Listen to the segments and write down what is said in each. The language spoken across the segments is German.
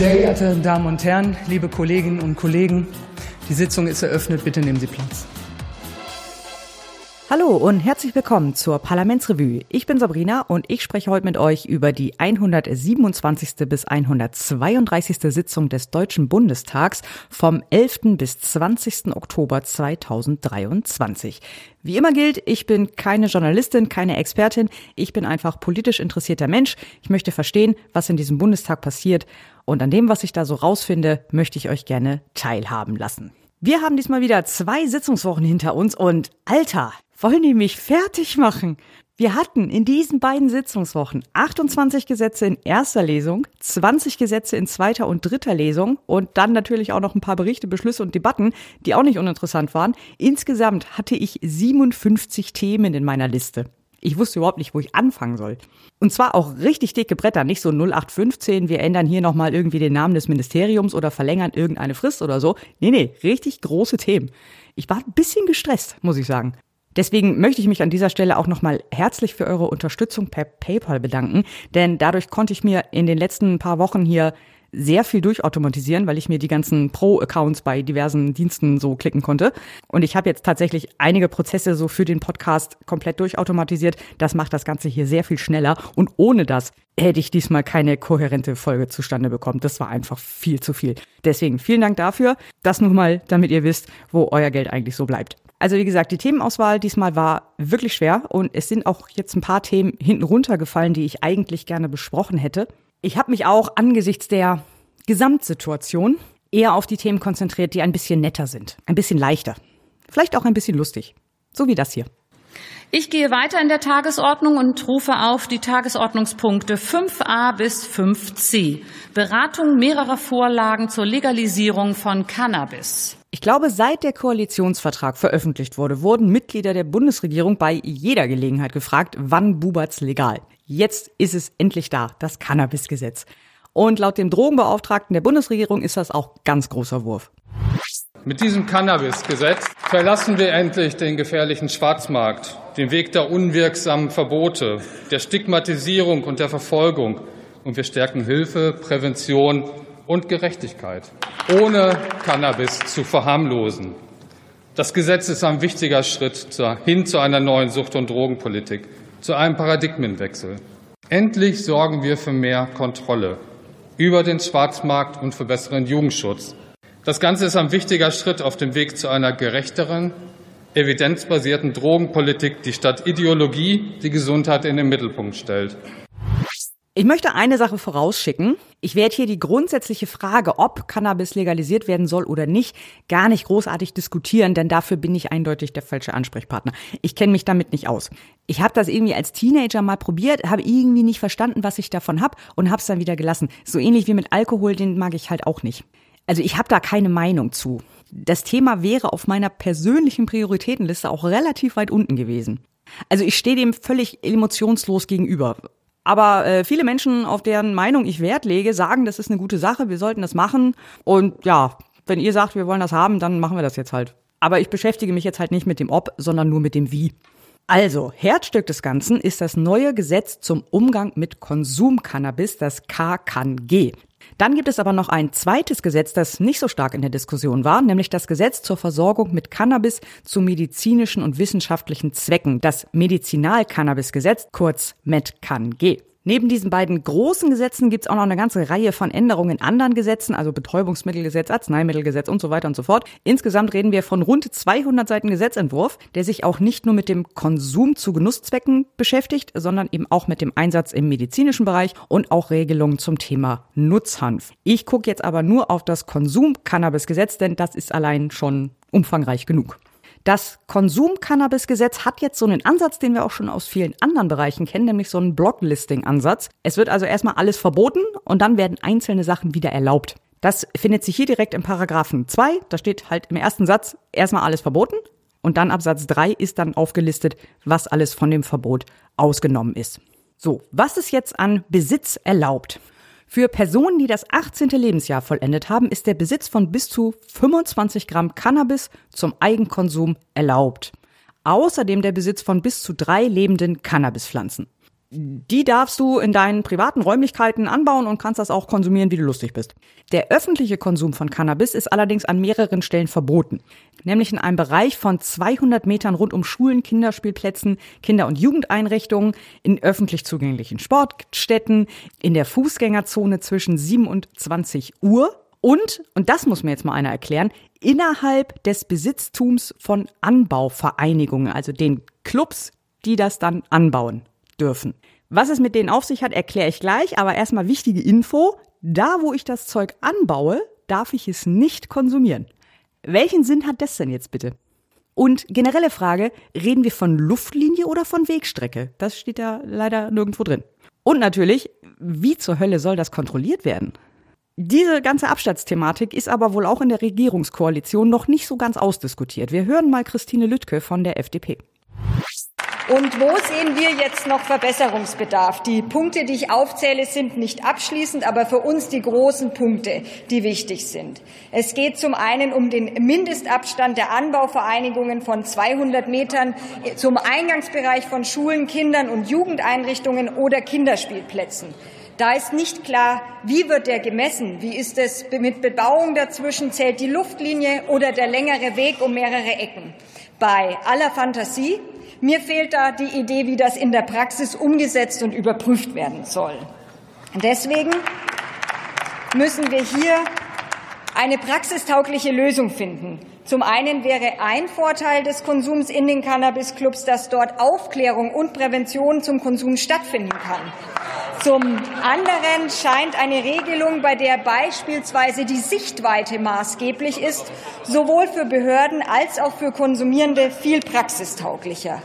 Sehr geehrte Damen und Herren, liebe Kolleginnen und Kollegen, die Sitzung ist eröffnet. Bitte nehmen Sie Platz. Hallo und herzlich willkommen zur Parlamentsrevue. Ich bin Sabrina und ich spreche heute mit euch über die 127. bis 132. Sitzung des Deutschen Bundestags vom 11. bis 20. Oktober 2023. Wie immer gilt, ich bin keine Journalistin, keine Expertin, ich bin einfach politisch interessierter Mensch. Ich möchte verstehen, was in diesem Bundestag passiert und an dem, was ich da so rausfinde, möchte ich euch gerne teilhaben lassen. Wir haben diesmal wieder zwei Sitzungswochen hinter uns und Alter, wollen die mich fertig machen? Wir hatten in diesen beiden Sitzungswochen 28 Gesetze in erster Lesung, 20 Gesetze in zweiter und dritter Lesung und dann natürlich auch noch ein paar Berichte, Beschlüsse und Debatten, die auch nicht uninteressant waren. Insgesamt hatte ich 57 Themen in meiner Liste. Ich wusste überhaupt nicht, wo ich anfangen soll. Und zwar auch richtig dicke Bretter, nicht so 0815, wir ändern hier nochmal irgendwie den Namen des Ministeriums oder verlängern irgendeine Frist oder so. Nee, nee, richtig große Themen. Ich war ein bisschen gestresst, muss ich sagen. Deswegen möchte ich mich an dieser Stelle auch nochmal herzlich für eure Unterstützung per PayPal bedanken, denn dadurch konnte ich mir in den letzten paar Wochen hier sehr viel durchautomatisieren, weil ich mir die ganzen Pro-Accounts bei diversen Diensten so klicken konnte. Und ich habe jetzt tatsächlich einige Prozesse so für den Podcast komplett durchautomatisiert. Das macht das Ganze hier sehr viel schneller. Und ohne das hätte ich diesmal keine kohärente Folge zustande bekommen. Das war einfach viel zu viel. Deswegen vielen Dank dafür. Das nur mal, damit ihr wisst, wo euer Geld eigentlich so bleibt. Also wie gesagt, die Themenauswahl diesmal war wirklich schwer und es sind auch jetzt ein paar Themen hinten runtergefallen, die ich eigentlich gerne besprochen hätte. Ich habe mich auch angesichts der Gesamtsituation eher auf die Themen konzentriert, die ein bisschen netter sind, ein bisschen leichter, vielleicht auch ein bisschen lustig, so wie das hier. Ich gehe weiter in der Tagesordnung und rufe auf die Tagesordnungspunkte 5a bis 5c. Beratung mehrerer Vorlagen zur Legalisierung von Cannabis. Ich glaube, seit der Koalitionsvertrag veröffentlicht wurde, wurden Mitglieder der Bundesregierung bei jeder Gelegenheit gefragt, wann Bubert's legal. Jetzt ist es endlich da, das Cannabisgesetz. Und laut dem Drogenbeauftragten der Bundesregierung ist das auch ganz großer Wurf. Mit diesem Cannabisgesetz verlassen wir endlich den gefährlichen Schwarzmarkt, den Weg der unwirksamen Verbote, der Stigmatisierung und der Verfolgung. Und wir stärken Hilfe, Prävention und Gerechtigkeit, ohne Cannabis zu verharmlosen. Das Gesetz ist ein wichtiger Schritt hin zu einer neuen Sucht- und Drogenpolitik, zu einem Paradigmenwechsel. Endlich sorgen wir für mehr Kontrolle über den Schwarzmarkt und für besseren Jugendschutz. Das Ganze ist ein wichtiger Schritt auf dem Weg zu einer gerechteren, evidenzbasierten Drogenpolitik, die statt Ideologie die Gesundheit in den Mittelpunkt stellt. Ich möchte eine Sache vorausschicken. Ich werde hier die grundsätzliche Frage, ob Cannabis legalisiert werden soll oder nicht, gar nicht großartig diskutieren, denn dafür bin ich eindeutig der falsche Ansprechpartner. Ich kenne mich damit nicht aus. Ich habe das irgendwie als Teenager mal probiert, habe irgendwie nicht verstanden, was ich davon hab und habe es dann wieder gelassen. So ähnlich wie mit Alkohol, den mag ich halt auch nicht. Also ich habe da keine Meinung zu. Das Thema wäre auf meiner persönlichen Prioritätenliste auch relativ weit unten gewesen. Also ich stehe dem völlig emotionslos gegenüber. Aber äh, viele Menschen, auf deren Meinung ich Wert lege, sagen, das ist eine gute Sache, wir sollten das machen. Und ja, wenn ihr sagt, wir wollen das haben, dann machen wir das jetzt halt. Aber ich beschäftige mich jetzt halt nicht mit dem Ob, sondern nur mit dem Wie. Also, Herzstück des Ganzen ist das neue Gesetz zum Umgang mit Konsumcannabis, das KKG. Dann gibt es aber noch ein zweites Gesetz, das nicht so stark in der Diskussion war, nämlich das Gesetz zur Versorgung mit Cannabis zu medizinischen und wissenschaftlichen Zwecken, das Medizinalcannabisgesetz, kurz MedCanG. Neben diesen beiden großen Gesetzen gibt es auch noch eine ganze Reihe von Änderungen in anderen Gesetzen, also Betäubungsmittelgesetz, Arzneimittelgesetz und so weiter und so fort. Insgesamt reden wir von rund 200 Seiten Gesetzentwurf, der sich auch nicht nur mit dem Konsum zu Genusszwecken beschäftigt, sondern eben auch mit dem Einsatz im medizinischen Bereich und auch Regelungen zum Thema Nutzhanf. Ich gucke jetzt aber nur auf das Konsum-Cannabis-Gesetz, denn das ist allein schon umfangreich genug. Das Konsum-Cannabis-Gesetz hat jetzt so einen Ansatz, den wir auch schon aus vielen anderen Bereichen kennen, nämlich so einen Blocklisting-Ansatz. Es wird also erstmal alles verboten und dann werden einzelne Sachen wieder erlaubt. Das findet sich hier direkt im Paragraphen 2. Da steht halt im ersten Satz erstmal alles verboten und dann ab Satz 3 ist dann aufgelistet, was alles von dem Verbot ausgenommen ist. So, was ist jetzt an Besitz erlaubt? Für Personen, die das 18. Lebensjahr vollendet haben, ist der Besitz von bis zu 25 Gramm Cannabis zum Eigenkonsum erlaubt. Außerdem der Besitz von bis zu drei lebenden Cannabispflanzen. Die darfst du in deinen privaten Räumlichkeiten anbauen und kannst das auch konsumieren, wie du lustig bist. Der öffentliche Konsum von Cannabis ist allerdings an mehreren Stellen verboten. Nämlich in einem Bereich von 200 Metern rund um Schulen, Kinderspielplätzen, Kinder- und Jugendeinrichtungen, in öffentlich zugänglichen Sportstätten, in der Fußgängerzone zwischen 7 und 20 Uhr und, und das muss mir jetzt mal einer erklären, innerhalb des Besitztums von Anbauvereinigungen, also den Clubs, die das dann anbauen dürfen. Was es mit denen auf sich hat, erkläre ich gleich, aber erstmal wichtige Info. Da, wo ich das Zeug anbaue, darf ich es nicht konsumieren. Welchen Sinn hat das denn jetzt bitte? Und generelle Frage, reden wir von Luftlinie oder von Wegstrecke? Das steht da leider nirgendwo drin. Und natürlich, wie zur Hölle soll das kontrolliert werden? Diese ganze Abstandsthematik ist aber wohl auch in der Regierungskoalition noch nicht so ganz ausdiskutiert. Wir hören mal Christine Lüttke von der FDP. Und wo sehen wir jetzt noch Verbesserungsbedarf? Die Punkte, die ich aufzähle, sind nicht abschließend, aber für uns die großen Punkte, die wichtig sind. Es geht zum einen um den Mindestabstand der Anbauvereinigungen von 200 Metern zum Eingangsbereich von Schulen, Kindern und Jugendeinrichtungen oder Kinderspielplätzen. Da ist nicht klar, wie wird der gemessen? Wie ist es mit Bebauung dazwischen? Zählt die Luftlinie oder der längere Weg um mehrere Ecken? Bei aller Fantasie mir fehlt da die Idee, wie das in der Praxis umgesetzt und überprüft werden soll. Deswegen müssen wir hier eine praxistaugliche Lösung finden. Zum einen wäre ein Vorteil des Konsums in den Cannabisclubs, dass dort Aufklärung und Prävention zum Konsum stattfinden kann. Zum anderen scheint eine Regelung, bei der beispielsweise die Sichtweite maßgeblich ist, sowohl für Behörden als auch für Konsumierende viel praxistauglicher.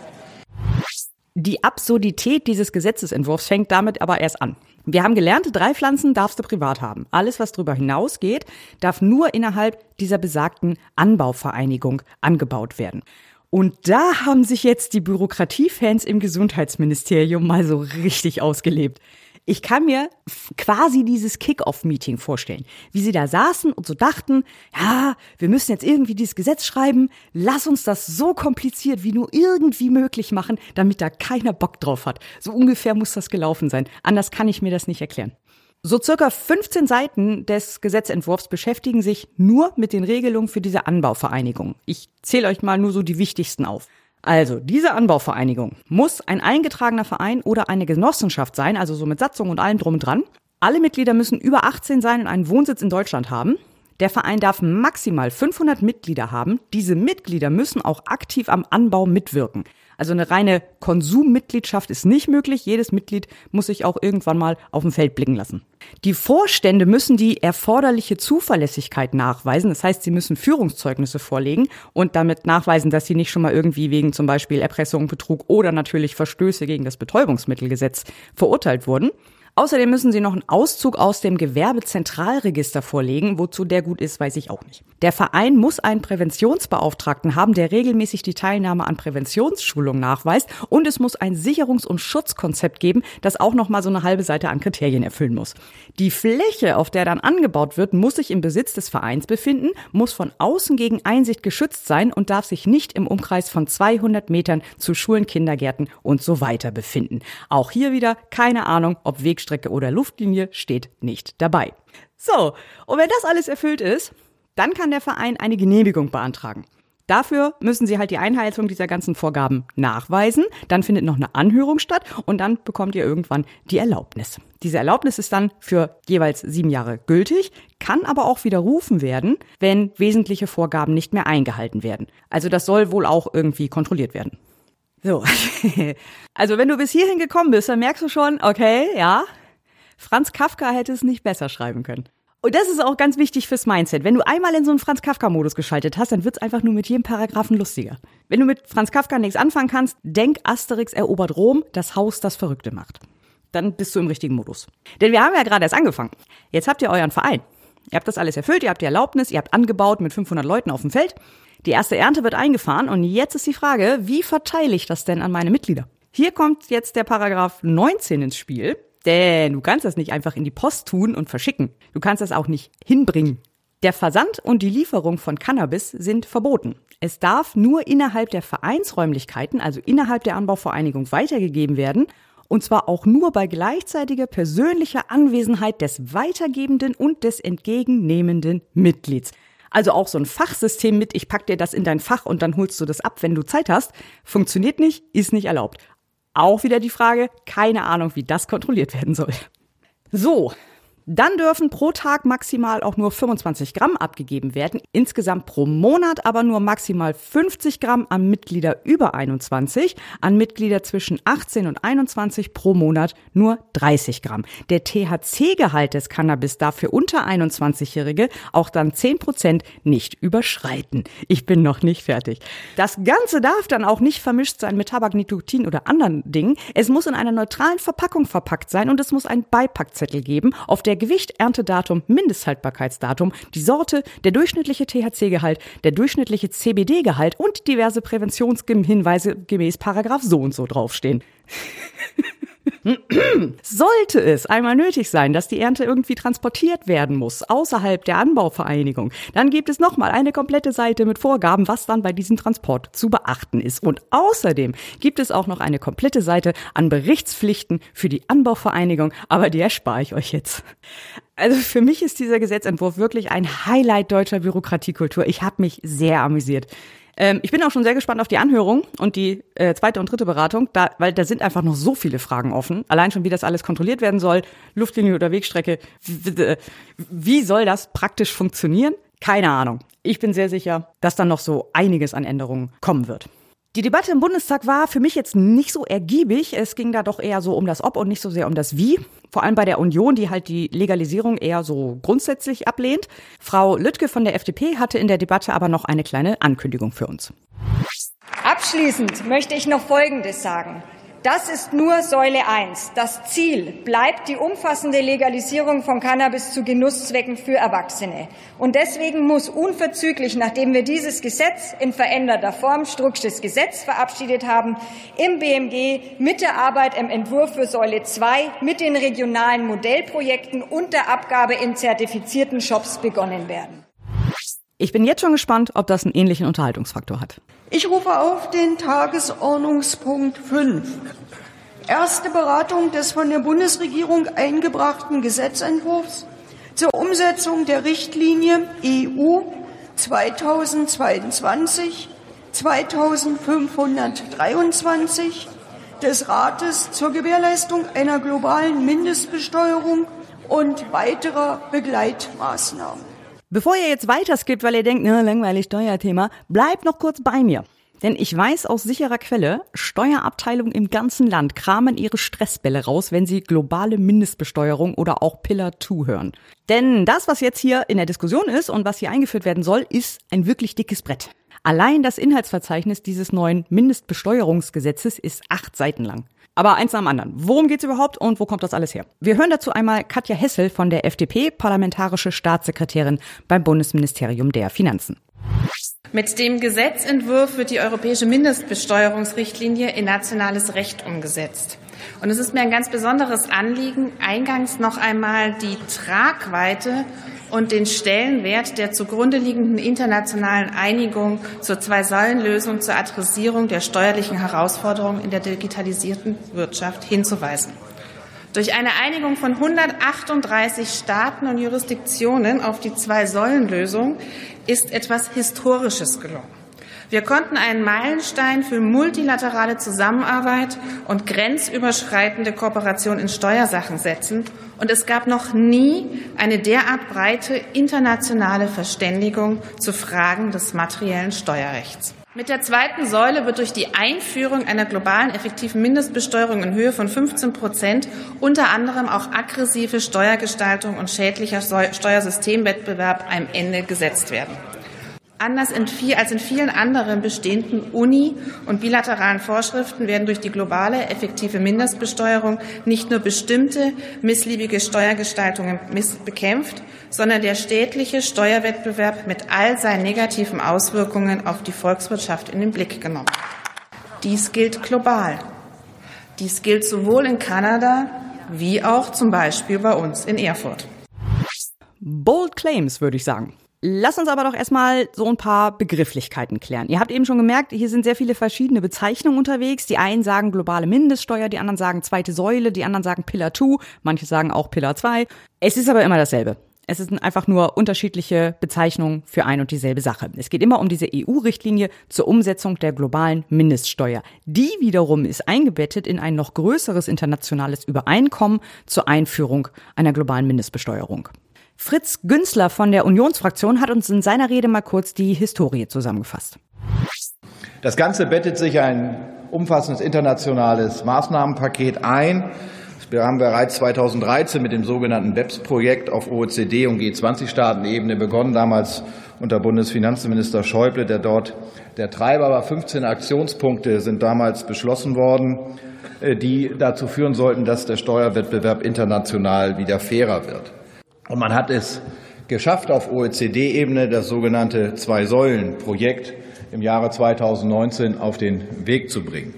Die Absurdität dieses Gesetzesentwurfs fängt damit aber erst an. Wir haben gelernt, drei Pflanzen darfst du privat haben. Alles, was darüber hinausgeht, darf nur innerhalb dieser besagten Anbauvereinigung angebaut werden. Und da haben sich jetzt die Bürokratiefans im Gesundheitsministerium mal so richtig ausgelebt. Ich kann mir quasi dieses Kick-Off-Meeting vorstellen, wie sie da saßen und so dachten, ja, wir müssen jetzt irgendwie dieses Gesetz schreiben, lass uns das so kompliziert wie nur irgendwie möglich machen, damit da keiner Bock drauf hat. So ungefähr muss das gelaufen sein. Anders kann ich mir das nicht erklären. So circa 15 Seiten des Gesetzentwurfs beschäftigen sich nur mit den Regelungen für diese Anbauvereinigung. Ich zähle euch mal nur so die wichtigsten auf. Also, diese Anbauvereinigung muss ein eingetragener Verein oder eine Genossenschaft sein, also so mit Satzung und allem drum und dran. Alle Mitglieder müssen über 18 sein und einen Wohnsitz in Deutschland haben. Der Verein darf maximal 500 Mitglieder haben. Diese Mitglieder müssen auch aktiv am Anbau mitwirken. Also eine reine Konsummitgliedschaft ist nicht möglich. Jedes Mitglied muss sich auch irgendwann mal auf dem Feld blicken lassen. Die Vorstände müssen die erforderliche Zuverlässigkeit nachweisen. Das heißt, sie müssen Führungszeugnisse vorlegen und damit nachweisen, dass sie nicht schon mal irgendwie wegen zum Beispiel Erpressung, Betrug oder natürlich Verstöße gegen das Betäubungsmittelgesetz verurteilt wurden. Außerdem müssen Sie noch einen Auszug aus dem Gewerbezentralregister vorlegen. Wozu der gut ist, weiß ich auch nicht. Der Verein muss einen Präventionsbeauftragten haben, der regelmäßig die Teilnahme an Präventionsschulungen nachweist. Und es muss ein Sicherungs- und Schutzkonzept geben, das auch noch mal so eine halbe Seite an Kriterien erfüllen muss. Die Fläche, auf der dann angebaut wird, muss sich im Besitz des Vereins befinden, muss von außen gegen Einsicht geschützt sein und darf sich nicht im Umkreis von 200 Metern zu Schulen, Kindergärten und so weiter befinden. Auch hier wieder keine Ahnung, ob Weg Wegstrecke oder Luftlinie steht nicht dabei. So, und wenn das alles erfüllt ist, dann kann der Verein eine Genehmigung beantragen. Dafür müssen sie halt die Einhaltung dieser ganzen Vorgaben nachweisen. Dann findet noch eine Anhörung statt und dann bekommt ihr irgendwann die Erlaubnis. Diese Erlaubnis ist dann für jeweils sieben Jahre gültig, kann aber auch widerrufen werden, wenn wesentliche Vorgaben nicht mehr eingehalten werden. Also das soll wohl auch irgendwie kontrolliert werden. So. also wenn du bis hierhin gekommen bist, dann merkst du schon, okay, ja, Franz Kafka hätte es nicht besser schreiben können. Und das ist auch ganz wichtig fürs Mindset. Wenn du einmal in so einen Franz Kafka-Modus geschaltet hast, dann wird's einfach nur mit jedem Paragraphen lustiger. Wenn du mit Franz Kafka nichts anfangen kannst, denk Asterix erobert Rom, das Haus, das Verrückte macht. Dann bist du im richtigen Modus. Denn wir haben ja gerade erst angefangen. Jetzt habt ihr euren Verein. Ihr habt das alles erfüllt, ihr habt die Erlaubnis, ihr habt angebaut mit 500 Leuten auf dem Feld. Die erste Ernte wird eingefahren und jetzt ist die Frage, wie verteile ich das denn an meine Mitglieder? Hier kommt jetzt der Paragraph 19 ins Spiel, denn du kannst das nicht einfach in die Post tun und verschicken. Du kannst das auch nicht hinbringen. Der Versand und die Lieferung von Cannabis sind verboten. Es darf nur innerhalb der Vereinsräumlichkeiten, also innerhalb der Anbauvereinigung, weitergegeben werden und zwar auch nur bei gleichzeitiger persönlicher Anwesenheit des weitergebenden und des entgegennehmenden Mitglieds. Also auch so ein Fachsystem mit, ich pack dir das in dein Fach und dann holst du das ab, wenn du Zeit hast, funktioniert nicht, ist nicht erlaubt. Auch wieder die Frage, keine Ahnung, wie das kontrolliert werden soll. So, dann dürfen pro Tag maximal auch nur 25 Gramm abgegeben werden, insgesamt pro Monat aber nur maximal 50 Gramm an Mitglieder über 21, an Mitglieder zwischen 18 und 21 pro Monat nur 30 Gramm. Der THC-Gehalt des Cannabis darf für unter 21-Jährige auch dann 10 Prozent nicht überschreiten. Ich bin noch nicht fertig. Das Ganze darf dann auch nicht vermischt sein mit Tabak, Nikotin oder anderen Dingen. Es muss in einer neutralen Verpackung verpackt sein und es muss einen Beipackzettel geben, auf der der Gewicht, Erntedatum, Mindesthaltbarkeitsdatum, die Sorte, der durchschnittliche THC-Gehalt, der durchschnittliche CBD-Gehalt und diverse Präventionshinweise gemäß Paragraph so und so draufstehen. Sollte es einmal nötig sein, dass die Ernte irgendwie transportiert werden muss, außerhalb der Anbauvereinigung, dann gibt es nochmal eine komplette Seite mit Vorgaben, was dann bei diesem Transport zu beachten ist. Und außerdem gibt es auch noch eine komplette Seite an Berichtspflichten für die Anbauvereinigung, aber die erspare ich euch jetzt. Also für mich ist dieser Gesetzentwurf wirklich ein Highlight deutscher Bürokratiekultur. Ich habe mich sehr amüsiert. Ähm, ich bin auch schon sehr gespannt auf die Anhörung und die äh, zweite und dritte Beratung, da, weil da sind einfach noch so viele Fragen offen. Allein schon, wie das alles kontrolliert werden soll, Luftlinie oder Wegstrecke. Wie soll das praktisch funktionieren? Keine Ahnung. Ich bin sehr sicher, dass dann noch so einiges an Änderungen kommen wird. Die Debatte im Bundestag war für mich jetzt nicht so ergiebig. Es ging da doch eher so um das Ob und nicht so sehr um das Wie. Vor allem bei der Union, die halt die Legalisierung eher so grundsätzlich ablehnt. Frau Lüttke von der FDP hatte in der Debatte aber noch eine kleine Ankündigung für uns. Abschließend möchte ich noch Folgendes sagen. Das ist nur Säule 1. Das Ziel bleibt die umfassende Legalisierung von Cannabis zu Genusszwecken für Erwachsene. Und deswegen muss unverzüglich, nachdem wir dieses Gesetz in veränderter Form, Strucksches Gesetz, verabschiedet haben, im BMG mit der Arbeit im Entwurf für Säule 2 mit den regionalen Modellprojekten und der Abgabe in zertifizierten Shops begonnen werden. Ich bin jetzt schon gespannt, ob das einen ähnlichen Unterhaltungsfaktor hat. Ich rufe auf den Tagesordnungspunkt 5. Erste Beratung des von der Bundesregierung eingebrachten Gesetzentwurfs zur Umsetzung der Richtlinie EU 2022 2523 des Rates zur Gewährleistung einer globalen Mindestbesteuerung und weiterer Begleitmaßnahmen. Bevor ihr jetzt weiter skippt, weil ihr denkt, na, langweilig Steuerthema, bleibt noch kurz bei mir. Denn ich weiß aus sicherer Quelle, Steuerabteilungen im ganzen Land kramen ihre Stressbälle raus, wenn sie globale Mindestbesteuerung oder auch Pillar 2 hören. Denn das, was jetzt hier in der Diskussion ist und was hier eingeführt werden soll, ist ein wirklich dickes Brett. Allein das Inhaltsverzeichnis dieses neuen Mindestbesteuerungsgesetzes ist acht Seiten lang. Aber eins nach dem anderen. Worum geht's überhaupt und wo kommt das alles her? Wir hören dazu einmal Katja Hessel von der FDP, parlamentarische Staatssekretärin beim Bundesministerium der Finanzen. Mit dem Gesetzentwurf wird die europäische Mindestbesteuerungsrichtlinie in nationales Recht umgesetzt. Und es ist mir ein ganz besonderes Anliegen, eingangs noch einmal die Tragweite und den Stellenwert der zugrunde liegenden internationalen Einigung zur Zwei-Säulen-Lösung zur Adressierung der steuerlichen Herausforderungen in der digitalisierten Wirtschaft hinzuweisen. Durch eine Einigung von 138 Staaten und Jurisdiktionen auf die Zwei-Säulen-Lösung ist etwas Historisches gelungen. Wir konnten einen Meilenstein für multilaterale Zusammenarbeit und grenzüberschreitende Kooperation in Steuersachen setzen. Und es gab noch nie eine derart breite internationale Verständigung zu Fragen des materiellen Steuerrechts. Mit der zweiten Säule wird durch die Einführung einer globalen effektiven Mindestbesteuerung in Höhe von 15 Prozent unter anderem auch aggressive Steuergestaltung und schädlicher Steuersystemwettbewerb einem Ende gesetzt werden. Anders als in vielen anderen bestehenden Uni- und bilateralen Vorschriften werden durch die globale effektive Mindestbesteuerung nicht nur bestimmte missliebige Steuergestaltungen bekämpft, sondern der städtliche Steuerwettbewerb mit all seinen negativen Auswirkungen auf die Volkswirtschaft in den Blick genommen. Dies gilt global. Dies gilt sowohl in Kanada wie auch zum Beispiel bei uns in Erfurt. Bold Claims, würde ich sagen. Lass uns aber doch erstmal so ein paar Begrifflichkeiten klären. Ihr habt eben schon gemerkt, hier sind sehr viele verschiedene Bezeichnungen unterwegs. Die einen sagen globale Mindeststeuer, die anderen sagen zweite Säule, die anderen sagen Pillar 2, manche sagen auch Pillar 2. Es ist aber immer dasselbe. Es sind einfach nur unterschiedliche Bezeichnungen für ein und dieselbe Sache. Es geht immer um diese EU-Richtlinie zur Umsetzung der globalen Mindeststeuer. Die wiederum ist eingebettet in ein noch größeres internationales Übereinkommen zur Einführung einer globalen Mindestbesteuerung. Fritz Günzler von der Unionsfraktion hat uns in seiner Rede mal kurz die Historie zusammengefasst. Das Ganze bettet sich ein umfassendes internationales Maßnahmenpaket ein. Wir haben bereits 2013 mit dem sogenannten BEPS-Projekt auf OECD- und G20-Staatenebene begonnen, damals unter Bundesfinanzminister Schäuble, der dort der Treiber war. 15 Aktionspunkte sind damals beschlossen worden, äh, die dazu führen sollten, dass der Steuerwettbewerb international wieder fairer wird. Und man hat es geschafft, auf OECD-Ebene das sogenannte Zwei-Säulen-Projekt im Jahre 2019 auf den Weg zu bringen.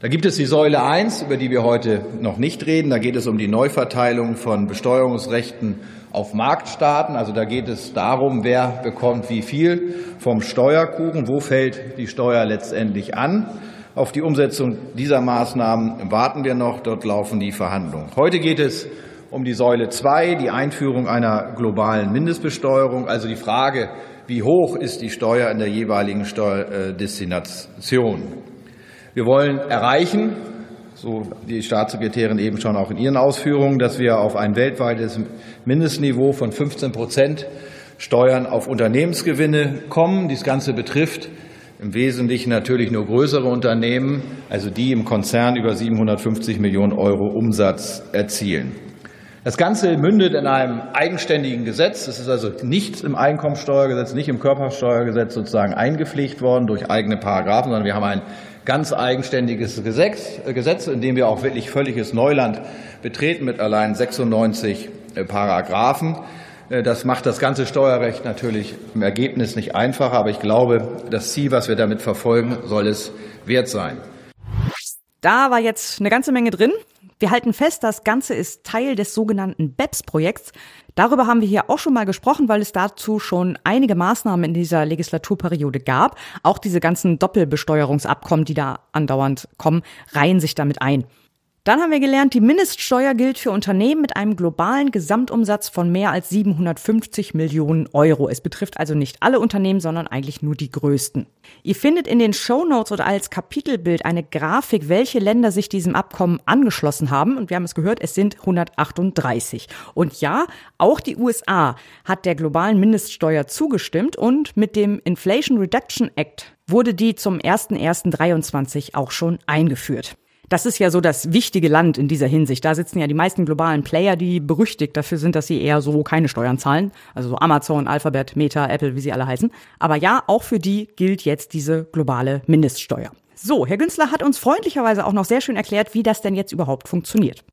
Da gibt es die Säule 1, über die wir heute noch nicht reden. Da geht es um die Neuverteilung von Besteuerungsrechten auf Marktstaaten. Also da geht es darum, wer bekommt wie viel vom Steuerkuchen, wo fällt die Steuer letztendlich an. Auf die Umsetzung dieser Maßnahmen warten wir noch. Dort laufen die Verhandlungen. Heute geht es um die Säule 2, die Einführung einer globalen Mindestbesteuerung, also die Frage, wie hoch ist die Steuer in der jeweiligen Steuerdestination. Wir wollen erreichen, so die Staatssekretärin eben schon auch in ihren Ausführungen, dass wir auf ein weltweites Mindestniveau von 15 Prozent Steuern auf Unternehmensgewinne kommen. Dies Ganze betrifft im Wesentlichen natürlich nur größere Unternehmen, also die im Konzern über 750 Millionen Euro Umsatz erzielen. Das Ganze mündet in einem eigenständigen Gesetz. Es ist also nicht im Einkommensteuergesetz, nicht im Körpersteuergesetz sozusagen eingepflegt worden durch eigene Paragraphen, sondern wir haben ein ganz eigenständiges Gesetz, Gesetz, in dem wir auch wirklich völliges Neuland betreten mit allein 96 äh, Paragraphen. Äh, das macht das ganze Steuerrecht natürlich im Ergebnis nicht einfacher, aber ich glaube, das Ziel, was wir damit verfolgen, soll es wert sein. Da war jetzt eine ganze Menge drin. Wir halten fest, das Ganze ist Teil des sogenannten BEPS-Projekts. Darüber haben wir hier auch schon mal gesprochen, weil es dazu schon einige Maßnahmen in dieser Legislaturperiode gab. Auch diese ganzen Doppelbesteuerungsabkommen, die da andauernd kommen, reihen sich damit ein. Dann haben wir gelernt, die Mindeststeuer gilt für Unternehmen mit einem globalen Gesamtumsatz von mehr als 750 Millionen Euro. Es betrifft also nicht alle Unternehmen, sondern eigentlich nur die größten. Ihr findet in den Show Notes oder als Kapitelbild eine Grafik, welche Länder sich diesem Abkommen angeschlossen haben. Und wir haben es gehört, es sind 138. Und ja, auch die USA hat der globalen Mindeststeuer zugestimmt und mit dem Inflation Reduction Act wurde die zum 01.01.23 auch schon eingeführt. Das ist ja so das wichtige Land in dieser Hinsicht. Da sitzen ja die meisten globalen Player, die berüchtigt dafür sind, dass sie eher so keine Steuern zahlen. Also so Amazon, Alphabet, Meta, Apple, wie sie alle heißen. Aber ja, auch für die gilt jetzt diese globale Mindeststeuer. So, Herr Günzler hat uns freundlicherweise auch noch sehr schön erklärt, wie das denn jetzt überhaupt funktioniert.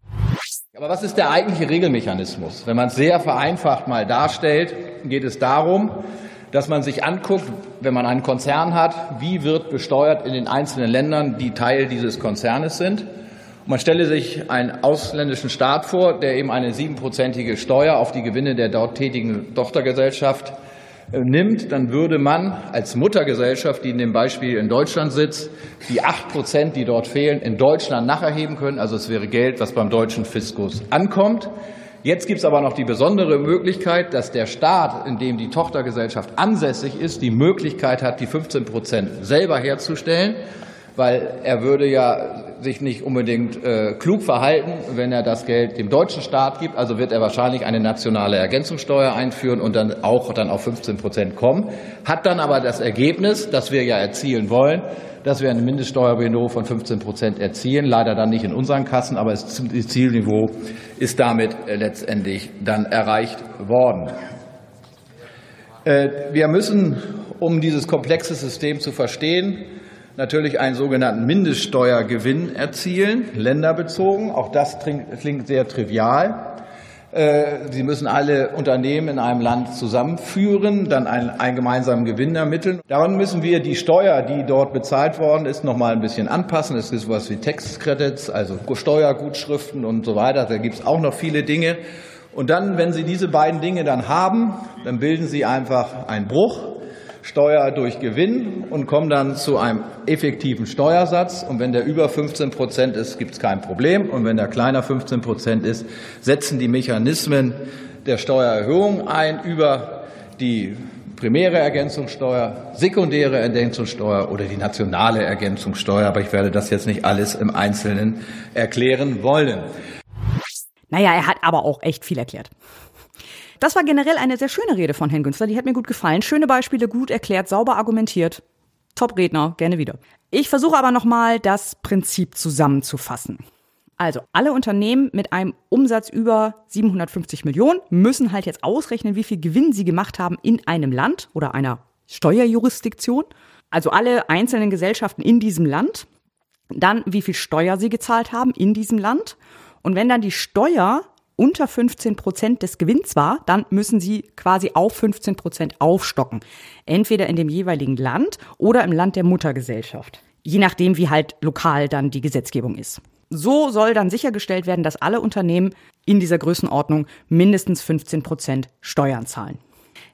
Aber was ist der eigentliche Regelmechanismus? Wenn man es sehr vereinfacht mal darstellt, geht es darum, dass man sich anguckt, wenn man einen Konzern hat, wie wird besteuert in den einzelnen Ländern, die Teil dieses Konzernes sind. Und man stelle sich einen ausländischen Staat vor, der eben eine siebenprozentige Steuer auf die Gewinne der dort tätigen Tochtergesellschaft äh, nimmt, dann würde man als Muttergesellschaft, die in dem Beispiel in Deutschland sitzt, die acht Prozent, die dort fehlen, in Deutschland nacherheben können. Also es wäre Geld, was beim deutschen Fiskus ankommt. Jetzt gibt es aber noch die besondere Möglichkeit, dass der Staat, in dem die Tochtergesellschaft ansässig ist, die Möglichkeit hat, die 15 Prozent selber herzustellen, weil er würde ja sich nicht unbedingt äh, klug verhalten, wenn er das Geld dem deutschen Staat gibt. Also wird er wahrscheinlich eine nationale Ergänzungssteuer einführen und dann auch dann auf 15 Prozent kommen. Hat dann aber das Ergebnis, das wir ja erzielen wollen, dass wir ein Mindeststeuerniveau von 15 Prozent erzielen. Leider dann nicht in unseren Kassen, aber das Zielniveau ist damit äh, letztendlich dann erreicht worden. Äh, wir müssen, um dieses komplexe System zu verstehen, natürlich einen sogenannten Mindeststeuergewinn erzielen, länderbezogen. Auch das klingt sehr trivial. Äh, Sie müssen alle Unternehmen in einem Land zusammenführen, dann einen, einen gemeinsamen Gewinn ermitteln. Daran müssen wir die Steuer, die dort bezahlt worden ist, noch mal ein bisschen anpassen. Es ist sowas wie Tax Credits, also Steuergutschriften und so weiter. Da gibt es auch noch viele Dinge. Und dann, wenn Sie diese beiden Dinge dann haben, dann bilden Sie einfach einen Bruch Steuer durch Gewinn und kommen dann zu einem effektiven Steuersatz. Und wenn der über 15 Prozent ist, gibt es kein Problem. Und wenn der kleiner 15 Prozent ist, setzen die Mechanismen der Steuererhöhung ein über die primäre Ergänzungssteuer, sekundäre Ergänzungssteuer oder die nationale Ergänzungssteuer. Aber ich werde das jetzt nicht alles im Einzelnen erklären wollen. Naja, er hat aber auch echt viel erklärt. Das war generell eine sehr schöne Rede von Herrn Günzler, die hat mir gut gefallen. Schöne Beispiele, gut erklärt, sauber argumentiert. Top-Redner, gerne wieder. Ich versuche aber nochmal das Prinzip zusammenzufassen. Also alle Unternehmen mit einem Umsatz über 750 Millionen müssen halt jetzt ausrechnen, wie viel Gewinn sie gemacht haben in einem Land oder einer Steuerjurisdiktion. Also alle einzelnen Gesellschaften in diesem Land. Dann, wie viel Steuer sie gezahlt haben in diesem Land. Und wenn dann die Steuer unter 15 Prozent des Gewinns war, dann müssen sie quasi auf 15 Prozent aufstocken. Entweder in dem jeweiligen Land oder im Land der Muttergesellschaft. Je nachdem, wie halt lokal dann die Gesetzgebung ist. So soll dann sichergestellt werden, dass alle Unternehmen in dieser Größenordnung mindestens 15 Prozent Steuern zahlen.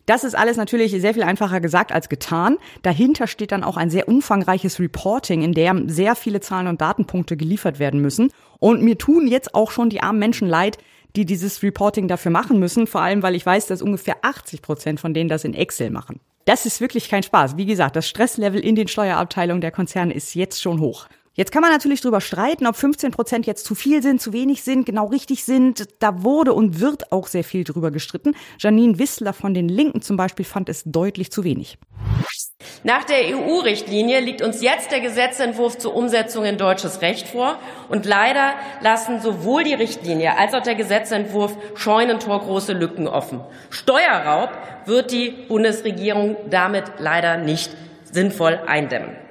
Das ist alles natürlich sehr viel einfacher gesagt als getan. Dahinter steht dann auch ein sehr umfangreiches Reporting, in dem sehr viele Zahlen und Datenpunkte geliefert werden müssen. Und mir tun jetzt auch schon die armen Menschen leid, die dieses Reporting dafür machen müssen, vor allem weil ich weiß, dass ungefähr 80 Prozent von denen das in Excel machen. Das ist wirklich kein Spaß. Wie gesagt, das Stresslevel in den Steuerabteilungen der Konzerne ist jetzt schon hoch. Jetzt kann man natürlich darüber streiten, ob 15 Prozent jetzt zu viel sind, zu wenig sind, genau richtig sind. Da wurde und wird auch sehr viel drüber gestritten. Janine Wissler von den Linken zum Beispiel fand es deutlich zu wenig. Nach der EU-Richtlinie liegt uns jetzt der Gesetzentwurf zur Umsetzung in deutsches Recht vor. Und leider lassen sowohl die Richtlinie als auch der Gesetzentwurf scheunentorgroße Lücken offen. Steuerraub wird die Bundesregierung damit leider nicht sinnvoll eindämmen.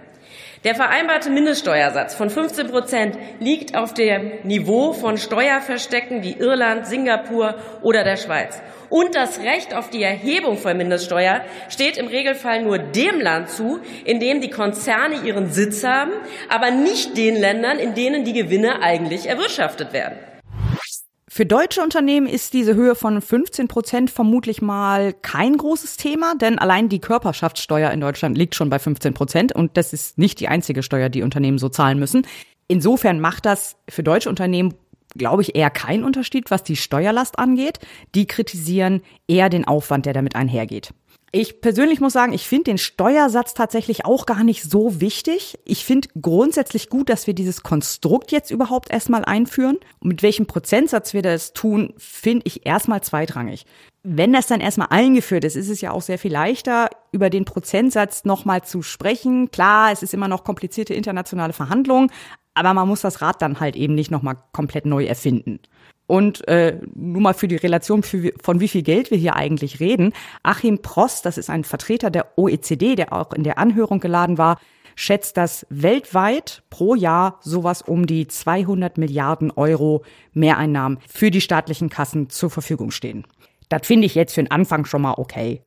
Der vereinbarte Mindeststeuersatz von 15 Prozent liegt auf dem Niveau von Steuerverstecken wie Irland, Singapur oder der Schweiz. Und das Recht auf die Erhebung von Mindeststeuer steht im Regelfall nur dem Land zu, in dem die Konzerne ihren Sitz haben, aber nicht den Ländern, in denen die Gewinne eigentlich erwirtschaftet werden. Für deutsche Unternehmen ist diese Höhe von 15 Prozent vermutlich mal kein großes Thema, denn allein die Körperschaftssteuer in Deutschland liegt schon bei 15 Prozent und das ist nicht die einzige Steuer, die Unternehmen so zahlen müssen. Insofern macht das für deutsche Unternehmen glaube ich, eher keinen Unterschied, was die Steuerlast angeht. Die kritisieren eher den Aufwand, der damit einhergeht. Ich persönlich muss sagen, ich finde den Steuersatz tatsächlich auch gar nicht so wichtig. Ich finde grundsätzlich gut, dass wir dieses Konstrukt jetzt überhaupt erstmal einführen. Und mit welchem Prozentsatz wir das tun, finde ich erstmal zweitrangig. Wenn das dann erstmal eingeführt ist, ist es ja auch sehr viel leichter, über den Prozentsatz nochmal zu sprechen. Klar, es ist immer noch komplizierte internationale Verhandlungen, aber man muss das Rad dann halt eben nicht nochmal komplett neu erfinden. Und äh, nur mal für die Relation, für, von wie viel Geld wir hier eigentlich reden. Achim Prost, das ist ein Vertreter der OECD, der auch in der Anhörung geladen war, schätzt, dass weltweit pro Jahr sowas um die 200 Milliarden Euro Mehreinnahmen für die staatlichen Kassen zur Verfügung stehen. Das finde ich jetzt für den Anfang schon mal okay.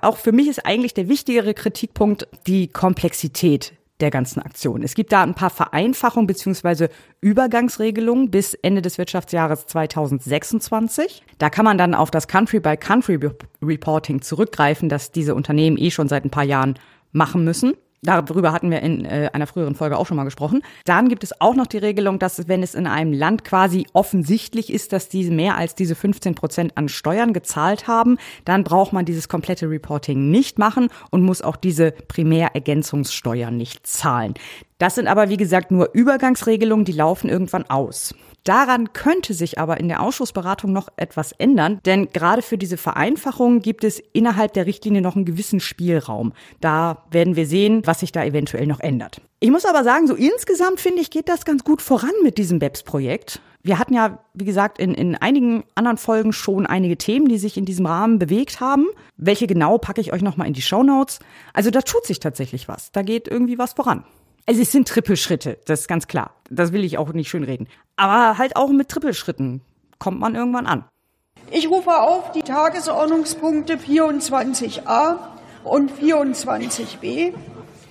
Auch für mich ist eigentlich der wichtigere Kritikpunkt die Komplexität der ganzen Aktion. Es gibt da ein paar Vereinfachungen bzw. Übergangsregelungen bis Ende des Wirtschaftsjahres 2026. Da kann man dann auf das Country-by-Country-Reporting zurückgreifen, das diese Unternehmen eh schon seit ein paar Jahren machen müssen. Darüber hatten wir in äh, einer früheren Folge auch schon mal gesprochen. Dann gibt es auch noch die Regelung, dass wenn es in einem Land quasi offensichtlich ist, dass diese mehr als diese 15 Prozent an Steuern gezahlt haben, dann braucht man dieses komplette Reporting nicht machen und muss auch diese Primärergänzungssteuer nicht zahlen. Das sind aber, wie gesagt, nur Übergangsregelungen, die laufen irgendwann aus. Daran könnte sich aber in der Ausschussberatung noch etwas ändern, denn gerade für diese Vereinfachung gibt es innerhalb der Richtlinie noch einen gewissen Spielraum. Da werden wir sehen, was sich da eventuell noch ändert. Ich muss aber sagen, so insgesamt finde ich, geht das ganz gut voran mit diesem BEPS-Projekt. Wir hatten ja, wie gesagt, in, in einigen anderen Folgen schon einige Themen, die sich in diesem Rahmen bewegt haben. Welche genau packe ich euch nochmal in die Show Notes. Also da tut sich tatsächlich was. Da geht irgendwie was voran. Also es sind Trippelschritte, das ist ganz klar. Das will ich auch nicht schönreden. Aber halt auch mit Trippelschritten kommt man irgendwann an. Ich rufe auf die Tagesordnungspunkte 24a und 24b.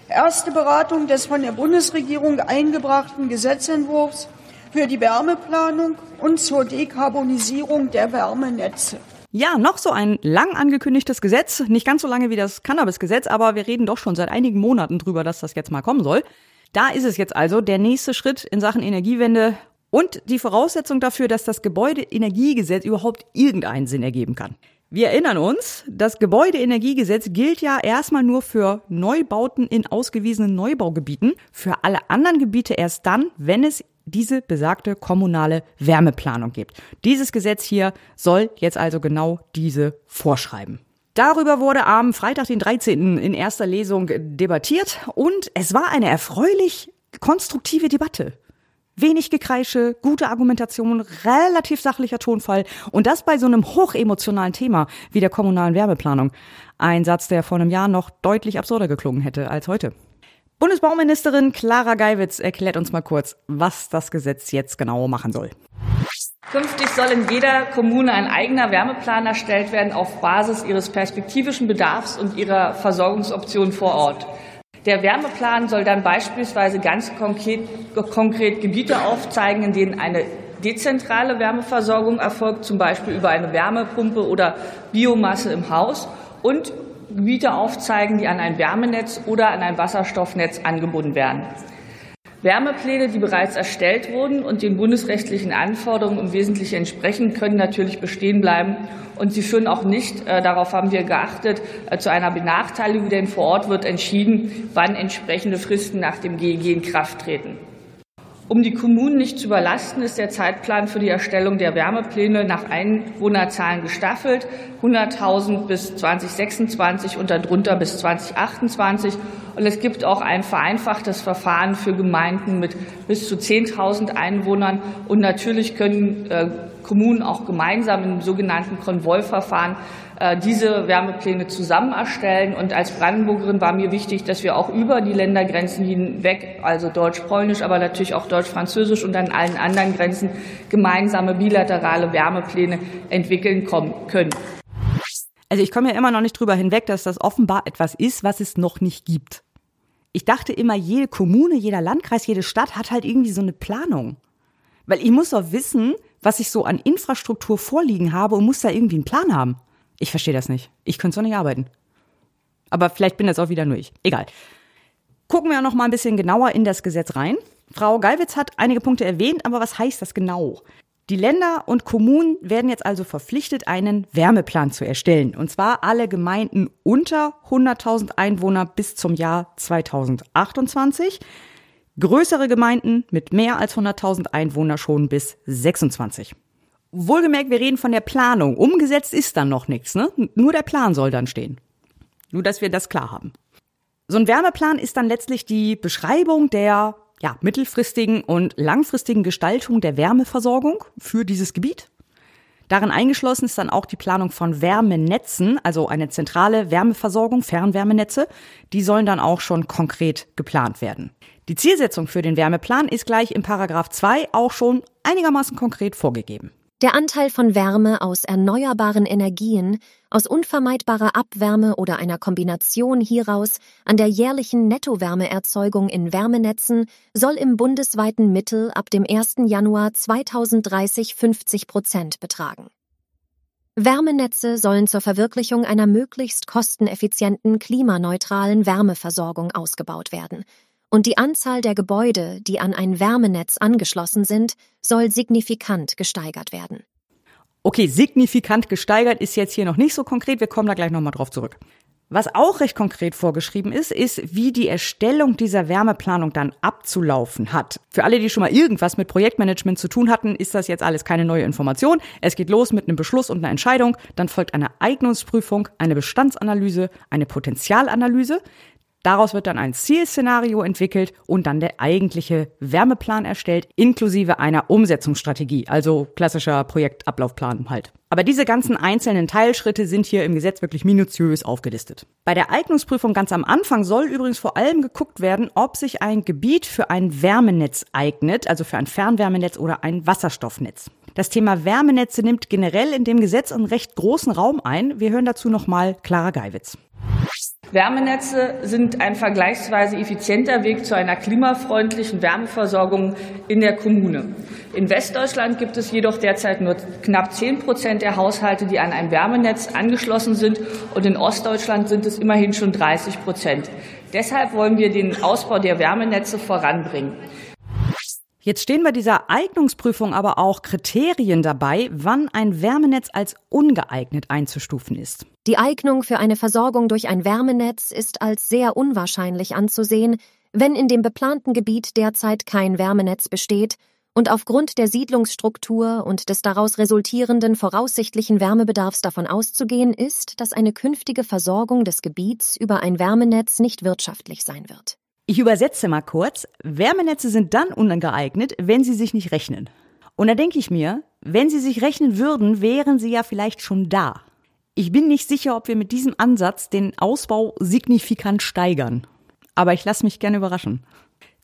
Erste Beratung des von der Bundesregierung eingebrachten Gesetzentwurfs für die Wärmeplanung und zur Dekarbonisierung der Wärmenetze. Ja, noch so ein lang angekündigtes Gesetz, nicht ganz so lange wie das Cannabis-Gesetz, aber wir reden doch schon seit einigen Monaten drüber, dass das jetzt mal kommen soll. Da ist es jetzt also der nächste Schritt in Sachen Energiewende und die Voraussetzung dafür, dass das Gebäudeenergiegesetz überhaupt irgendeinen Sinn ergeben kann. Wir erinnern uns, das Gebäudeenergiegesetz gilt ja erstmal nur für Neubauten in ausgewiesenen Neubaugebieten, für alle anderen Gebiete erst dann, wenn es diese besagte kommunale Wärmeplanung gibt. Dieses Gesetz hier soll jetzt also genau diese vorschreiben. Darüber wurde am Freitag, den 13. in erster Lesung debattiert und es war eine erfreulich konstruktive Debatte. Wenig Gekreische, gute Argumentation, relativ sachlicher Tonfall und das bei so einem hochemotionalen Thema wie der kommunalen Wärmeplanung. Ein Satz, der vor einem Jahr noch deutlich absurder geklungen hätte als heute. Bundesbauministerin Clara Geiwitz erklärt uns mal kurz, was das Gesetz jetzt genau machen soll. Künftig soll in jeder Kommune ein eigener Wärmeplan erstellt werden auf Basis ihres perspektivischen Bedarfs und ihrer Versorgungsoptionen vor Ort. Der Wärmeplan soll dann beispielsweise ganz konkret, konkret Gebiete aufzeigen, in denen eine dezentrale Wärmeversorgung erfolgt, zum Beispiel über eine Wärmepumpe oder Biomasse im Haus und Gebiete aufzeigen, die an ein Wärmenetz oder an ein Wasserstoffnetz angebunden werden. Wärmepläne, die bereits erstellt wurden und den bundesrechtlichen Anforderungen im Wesentlichen entsprechen, können natürlich bestehen bleiben. Und sie führen auch nicht, äh, darauf haben wir geachtet, äh, zu einer Benachteiligung, denn vor Ort wird entschieden, wann entsprechende Fristen nach dem GEG in Kraft treten. Um die Kommunen nicht zu überlasten, ist der Zeitplan für die Erstellung der Wärmepläne nach Einwohnerzahlen gestaffelt. 100.000 bis 2026 und darunter bis 2028. Und es gibt auch ein vereinfachtes Verfahren für Gemeinden mit bis zu 10.000 Einwohnern. Und natürlich können äh, Kommunen auch gemeinsam im sogenannten Konvoiverfahren diese Wärmepläne zusammen erstellen. Und als Brandenburgerin war mir wichtig, dass wir auch über die Ländergrenzen hinweg, also deutsch-polnisch, aber natürlich auch deutsch-französisch und an allen anderen Grenzen gemeinsame bilaterale Wärmepläne entwickeln können. Also ich komme ja immer noch nicht drüber hinweg, dass das offenbar etwas ist, was es noch nicht gibt. Ich dachte immer, jede Kommune, jeder Landkreis, jede Stadt hat halt irgendwie so eine Planung. Weil ich muss doch wissen, was ich so an Infrastruktur vorliegen habe und muss da irgendwie einen Plan haben. Ich verstehe das nicht. Ich könnte so nicht arbeiten. Aber vielleicht bin das auch wieder nur ich. Egal. Gucken wir noch mal ein bisschen genauer in das Gesetz rein. Frau Gallwitz hat einige Punkte erwähnt, aber was heißt das genau? Die Länder und Kommunen werden jetzt also verpflichtet, einen Wärmeplan zu erstellen. Und zwar alle Gemeinden unter 100.000 Einwohner bis zum Jahr 2028. Größere Gemeinden mit mehr als 100.000 Einwohner schon bis 26. Wohlgemerkt, wir reden von der Planung. Umgesetzt ist dann noch nichts, ne? Nur der Plan soll dann stehen. Nur, dass wir das klar haben. So ein Wärmeplan ist dann letztlich die Beschreibung der ja, mittelfristigen und langfristigen Gestaltung der Wärmeversorgung für dieses Gebiet. Darin eingeschlossen ist dann auch die Planung von Wärmenetzen, also eine zentrale Wärmeversorgung, Fernwärmenetze. Die sollen dann auch schon konkret geplant werden. Die Zielsetzung für den Wärmeplan ist gleich im Paragraph 2 auch schon einigermaßen konkret vorgegeben. Der Anteil von Wärme aus erneuerbaren Energien, aus unvermeidbarer Abwärme oder einer Kombination hieraus an der jährlichen Nettowärmeerzeugung in Wärmenetzen soll im bundesweiten Mittel ab dem 1. Januar 2030 50 Prozent betragen. Wärmenetze sollen zur Verwirklichung einer möglichst kosteneffizienten, klimaneutralen Wärmeversorgung ausgebaut werden – und die Anzahl der Gebäude, die an ein Wärmenetz angeschlossen sind, soll signifikant gesteigert werden. Okay, signifikant gesteigert ist jetzt hier noch nicht so konkret, wir kommen da gleich nochmal drauf zurück. Was auch recht konkret vorgeschrieben ist, ist, wie die Erstellung dieser Wärmeplanung dann abzulaufen hat. Für alle, die schon mal irgendwas mit Projektmanagement zu tun hatten, ist das jetzt alles keine neue Information. Es geht los mit einem Beschluss und einer Entscheidung, dann folgt eine Eignungsprüfung, eine Bestandsanalyse, eine Potenzialanalyse. Daraus wird dann ein Zielszenario entwickelt und dann der eigentliche Wärmeplan erstellt, inklusive einer Umsetzungsstrategie, also klassischer Projektablaufplan halt. Aber diese ganzen einzelnen Teilschritte sind hier im Gesetz wirklich minutiös aufgelistet. Bei der Eignungsprüfung ganz am Anfang soll übrigens vor allem geguckt werden, ob sich ein Gebiet für ein Wärmenetz eignet, also für ein Fernwärmenetz oder ein Wasserstoffnetz. Das Thema Wärmenetze nimmt generell in dem Gesetz einen recht großen Raum ein. Wir hören dazu nochmal Clara Geiwitz. Wärmenetze sind ein vergleichsweise effizienter Weg zu einer klimafreundlichen Wärmeversorgung in der Kommune. In Westdeutschland gibt es jedoch derzeit nur knapp 10 Prozent der Haushalte, die an ein Wärmenetz angeschlossen sind, und in Ostdeutschland sind es immerhin schon 30 Prozent. Deshalb wollen wir den Ausbau der Wärmenetze voranbringen. Jetzt stehen bei dieser Eignungsprüfung aber auch Kriterien dabei, wann ein Wärmenetz als ungeeignet einzustufen ist. Die Eignung für eine Versorgung durch ein Wärmenetz ist als sehr unwahrscheinlich anzusehen, wenn in dem beplanten Gebiet derzeit kein Wärmenetz besteht und aufgrund der Siedlungsstruktur und des daraus resultierenden voraussichtlichen Wärmebedarfs davon auszugehen ist, dass eine künftige Versorgung des Gebiets über ein Wärmenetz nicht wirtschaftlich sein wird. Ich übersetze mal kurz. Wärmenetze sind dann ungeeignet, wenn sie sich nicht rechnen. Und da denke ich mir, wenn sie sich rechnen würden, wären sie ja vielleicht schon da. Ich bin nicht sicher, ob wir mit diesem Ansatz den Ausbau signifikant steigern. Aber ich lasse mich gerne überraschen.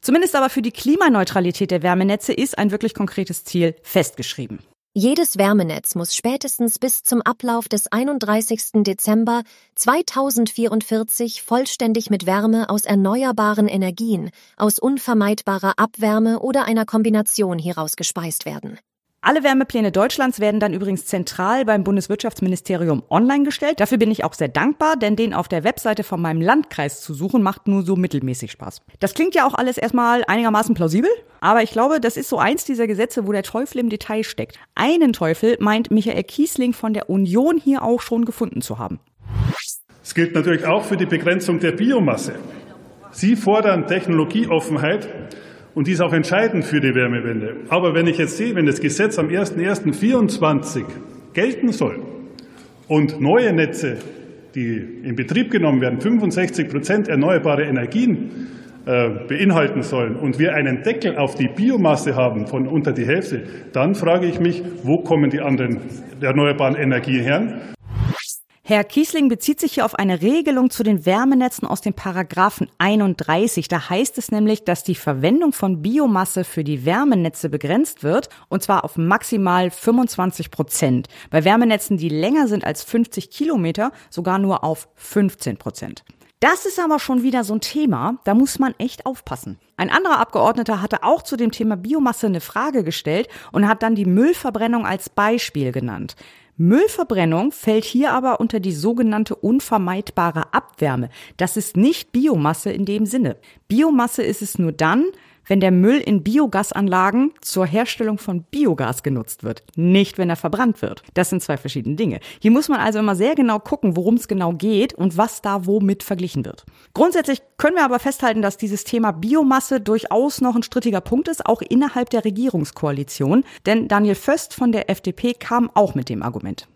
Zumindest aber für die Klimaneutralität der Wärmenetze ist ein wirklich konkretes Ziel festgeschrieben. Jedes Wärmenetz muss spätestens bis zum Ablauf des 31. Dezember 2044 vollständig mit Wärme aus erneuerbaren Energien, aus unvermeidbarer Abwärme oder einer Kombination hieraus gespeist werden. Alle Wärmepläne Deutschlands werden dann übrigens zentral beim Bundeswirtschaftsministerium online gestellt. Dafür bin ich auch sehr dankbar, denn den auf der Webseite von meinem Landkreis zu suchen, macht nur so mittelmäßig Spaß. Das klingt ja auch alles erstmal einigermaßen plausibel, aber ich glaube, das ist so eins dieser Gesetze, wo der Teufel im Detail steckt. Einen Teufel meint Michael Kiesling von der Union hier auch schon gefunden zu haben. Es gilt natürlich auch für die Begrenzung der Biomasse. Sie fordern Technologieoffenheit und die ist auch entscheidend für die Wärmewende. Aber wenn ich jetzt sehe, wenn das Gesetz am 01.01.24 gelten soll und neue Netze, die in Betrieb genommen werden, 65 Prozent erneuerbare Energien äh, beinhalten sollen und wir einen Deckel auf die Biomasse haben von unter die Hälfte, dann frage ich mich, wo kommen die anderen erneuerbaren Energien her? Herr Kiesling bezieht sich hier auf eine Regelung zu den Wärmenetzen aus dem Paragraphen 31. Da heißt es nämlich, dass die Verwendung von Biomasse für die Wärmenetze begrenzt wird, und zwar auf maximal 25 Prozent. Bei Wärmenetzen, die länger sind als 50 Kilometer, sogar nur auf 15 Prozent. Das ist aber schon wieder so ein Thema, da muss man echt aufpassen. Ein anderer Abgeordneter hatte auch zu dem Thema Biomasse eine Frage gestellt und hat dann die Müllverbrennung als Beispiel genannt. Müllverbrennung fällt hier aber unter die sogenannte unvermeidbare Abwärme. Das ist nicht Biomasse in dem Sinne. Biomasse ist es nur dann, wenn der Müll in Biogasanlagen zur Herstellung von Biogas genutzt wird, nicht wenn er verbrannt wird. Das sind zwei verschiedene Dinge. Hier muss man also immer sehr genau gucken, worum es genau geht und was da womit verglichen wird. Grundsätzlich können wir aber festhalten, dass dieses Thema Biomasse durchaus noch ein strittiger Punkt ist, auch innerhalb der Regierungskoalition. Denn Daniel Föst von der FDP kam auch mit dem Argument.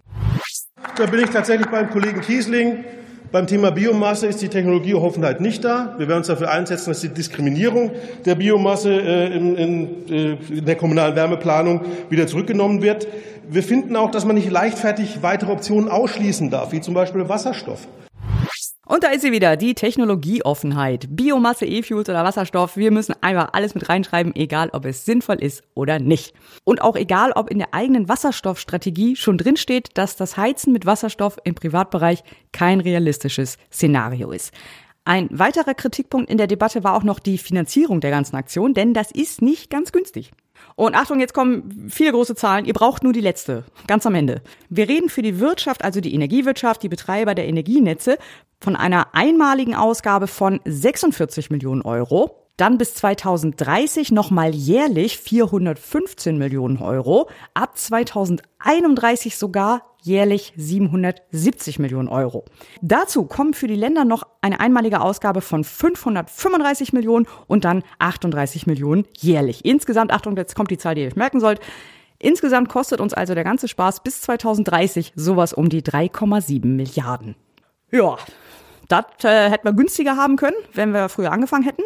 Da bin ich tatsächlich beim Kollegen Kiesling. Beim Thema Biomasse ist die Technologieoffenheit nicht da. Wir werden uns dafür einsetzen, dass die Diskriminierung der Biomasse äh, äh, in der kommunalen Wärmeplanung wieder zurückgenommen wird. Wir finden auch, dass man nicht leichtfertig weitere Optionen ausschließen darf, wie zum Beispiel Wasserstoff. Und da ist sie wieder, die Technologieoffenheit. Biomasse, E-Fuels oder Wasserstoff. Wir müssen einfach alles mit reinschreiben, egal ob es sinnvoll ist oder nicht. Und auch egal, ob in der eigenen Wasserstoffstrategie schon drinsteht, dass das Heizen mit Wasserstoff im Privatbereich kein realistisches Szenario ist. Ein weiterer Kritikpunkt in der Debatte war auch noch die Finanzierung der ganzen Aktion, denn das ist nicht ganz günstig. Und Achtung, jetzt kommen viele große Zahlen. Ihr braucht nur die letzte, ganz am Ende. Wir reden für die Wirtschaft, also die Energiewirtschaft, die Betreiber der Energienetze, von einer einmaligen Ausgabe von 46 Millionen Euro. Dann bis 2030 nochmal jährlich 415 Millionen Euro. Ab 2031 sogar jährlich 770 Millionen Euro. Dazu kommen für die Länder noch eine einmalige Ausgabe von 535 Millionen und dann 38 Millionen jährlich. Insgesamt, Achtung, jetzt kommt die Zahl, die ihr euch merken sollt. Insgesamt kostet uns also der ganze Spaß bis 2030 sowas um die 3,7 Milliarden. Ja, das äh, hätten wir günstiger haben können, wenn wir früher angefangen hätten.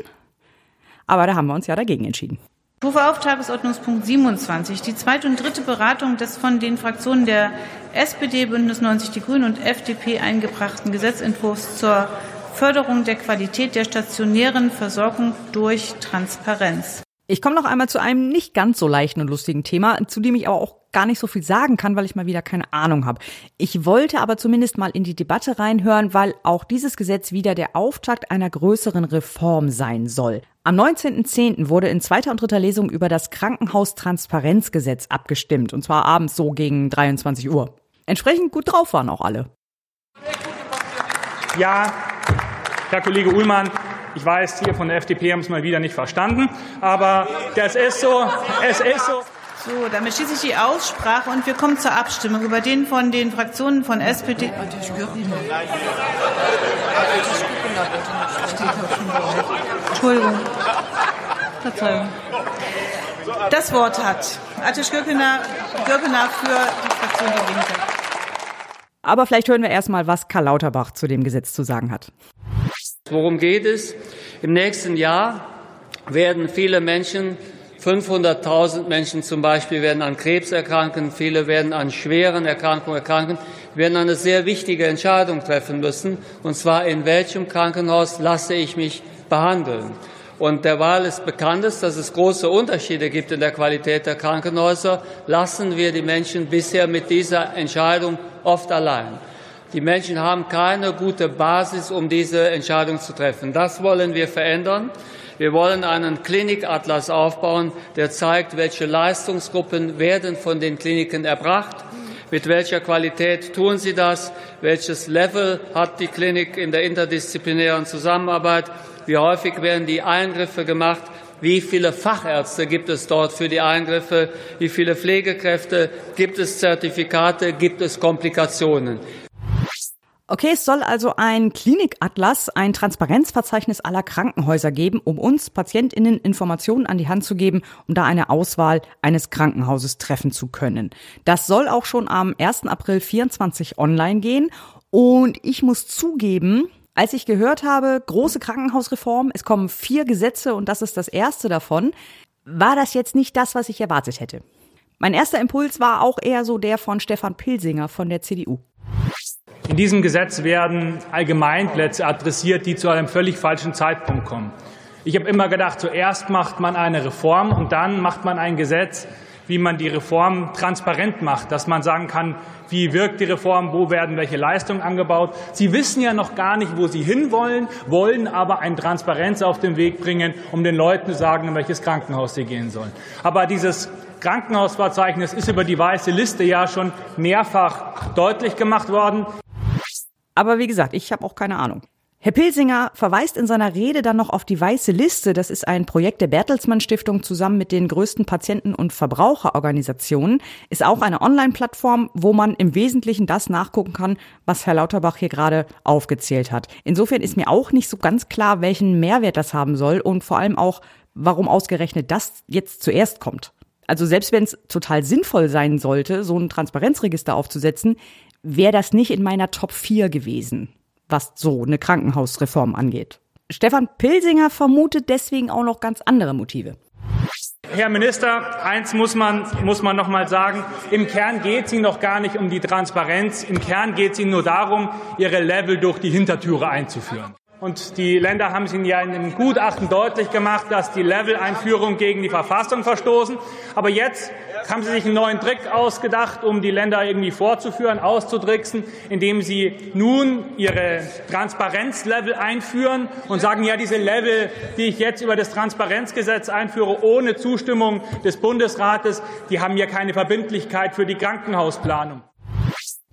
Aber da haben wir uns ja dagegen entschieden. Ich rufe auf Tagesordnungspunkt 27, die zweite und dritte Beratung des von den Fraktionen der SPD, Bündnis 90 Die Grünen und FDP eingebrachten Gesetzentwurfs zur Förderung der Qualität der stationären Versorgung durch Transparenz. Ich komme noch einmal zu einem nicht ganz so leichten und lustigen Thema, zu dem ich aber auch gar nicht so viel sagen kann, weil ich mal wieder keine Ahnung habe. Ich wollte aber zumindest mal in die Debatte reinhören, weil auch dieses Gesetz wieder der Auftakt einer größeren Reform sein soll. Am 19.10. wurde in zweiter und dritter Lesung über das Krankenhaustransparenzgesetz abgestimmt, und zwar abends so gegen 23 Uhr. Entsprechend gut drauf waren auch alle. Ja, Herr Kollege Ullmann, ich weiß, hier von der FDP haben es mal wieder nicht verstanden, aber das ist so, es ist so. So, damit schließe ich die Aussprache und wir kommen zur Abstimmung über den von den Fraktionen von SPD. Entschuldigung. Verzeihung. Das Wort hat Atisch Gürkener, Gürkener für die Fraktion Die Linke. Aber vielleicht hören wir erstmal, was Karl Lauterbach zu dem Gesetz zu sagen hat. Worum geht es? Im nächsten Jahr werden viele Menschen 500.000 Menschen zum Beispiel werden an Krebs erkranken, viele werden an schweren Erkrankungen erkranken, werden eine sehr wichtige Entscheidung treffen müssen, und zwar in welchem Krankenhaus lasse ich mich behandeln. Und der Wahl ist bekannt dass es große Unterschiede gibt in der Qualität der Krankenhäuser. Lassen wir die Menschen bisher mit dieser Entscheidung oft allein. Die Menschen haben keine gute Basis, um diese Entscheidung zu treffen. Das wollen wir verändern. Wir wollen einen Klinikatlas aufbauen, der zeigt, welche Leistungsgruppen werden von den Kliniken erbracht, mit welcher Qualität tun sie das, welches Level hat die Klinik in der interdisziplinären Zusammenarbeit, wie häufig werden die Eingriffe gemacht, wie viele Fachärzte gibt es dort für die Eingriffe, wie viele Pflegekräfte, gibt es Zertifikate, gibt es Komplikationen. Okay, es soll also ein Klinikatlas, ein Transparenzverzeichnis aller Krankenhäuser geben, um uns PatientInnen Informationen an die Hand zu geben, um da eine Auswahl eines Krankenhauses treffen zu können. Das soll auch schon am 1. April 24 online gehen. Und ich muss zugeben, als ich gehört habe, große Krankenhausreform, es kommen vier Gesetze und das ist das erste davon, war das jetzt nicht das, was ich erwartet hätte. Mein erster Impuls war auch eher so der von Stefan Pilsinger von der CDU. In diesem Gesetz werden Allgemeinplätze adressiert, die zu einem völlig falschen Zeitpunkt kommen. Ich habe immer gedacht, zuerst macht man eine Reform und dann macht man ein Gesetz, wie man die Reform transparent macht, dass man sagen kann, wie wirkt die Reform, wo werden welche Leistungen angebaut. Sie wissen ja noch gar nicht, wo Sie hinwollen, wollen aber eine Transparenz auf den Weg bringen, um den Leuten zu sagen, in welches Krankenhaus sie gehen sollen. Aber dieses Krankenhausverzeichnis ist über die weiße Liste ja schon mehrfach deutlich gemacht worden. Aber wie gesagt, ich habe auch keine Ahnung. Herr Pilsinger verweist in seiner Rede dann noch auf die Weiße Liste. Das ist ein Projekt der Bertelsmann Stiftung zusammen mit den größten Patienten- und Verbraucherorganisationen. Ist auch eine Online-Plattform, wo man im Wesentlichen das nachgucken kann, was Herr Lauterbach hier gerade aufgezählt hat. Insofern ist mir auch nicht so ganz klar, welchen Mehrwert das haben soll und vor allem auch, warum ausgerechnet das jetzt zuerst kommt. Also selbst wenn es total sinnvoll sein sollte, so ein Transparenzregister aufzusetzen, wäre das nicht in meiner Top 4 gewesen, was so eine Krankenhausreform angeht. Stefan Pilsinger vermutet deswegen auch noch ganz andere Motive. Herr Minister, eins muss man, muss man noch mal sagen. Im Kern geht es Ihnen noch gar nicht um die Transparenz. Im Kern geht es Ihnen nur darum, Ihre Level durch die Hintertüre einzuführen. Und die Länder haben es Ihnen ja in dem Gutachten deutlich gemacht, dass die Level-Einführung gegen die Verfassung verstoßen. Aber jetzt haben Sie sich einen neuen Trick ausgedacht, um die Länder irgendwie vorzuführen, auszutricksen, indem Sie nun Ihre Transparenzlevel einführen und sagen, ja, diese Level, die ich jetzt über das Transparenzgesetz einführe, ohne Zustimmung des Bundesrates, die haben ja keine Verbindlichkeit für die Krankenhausplanung.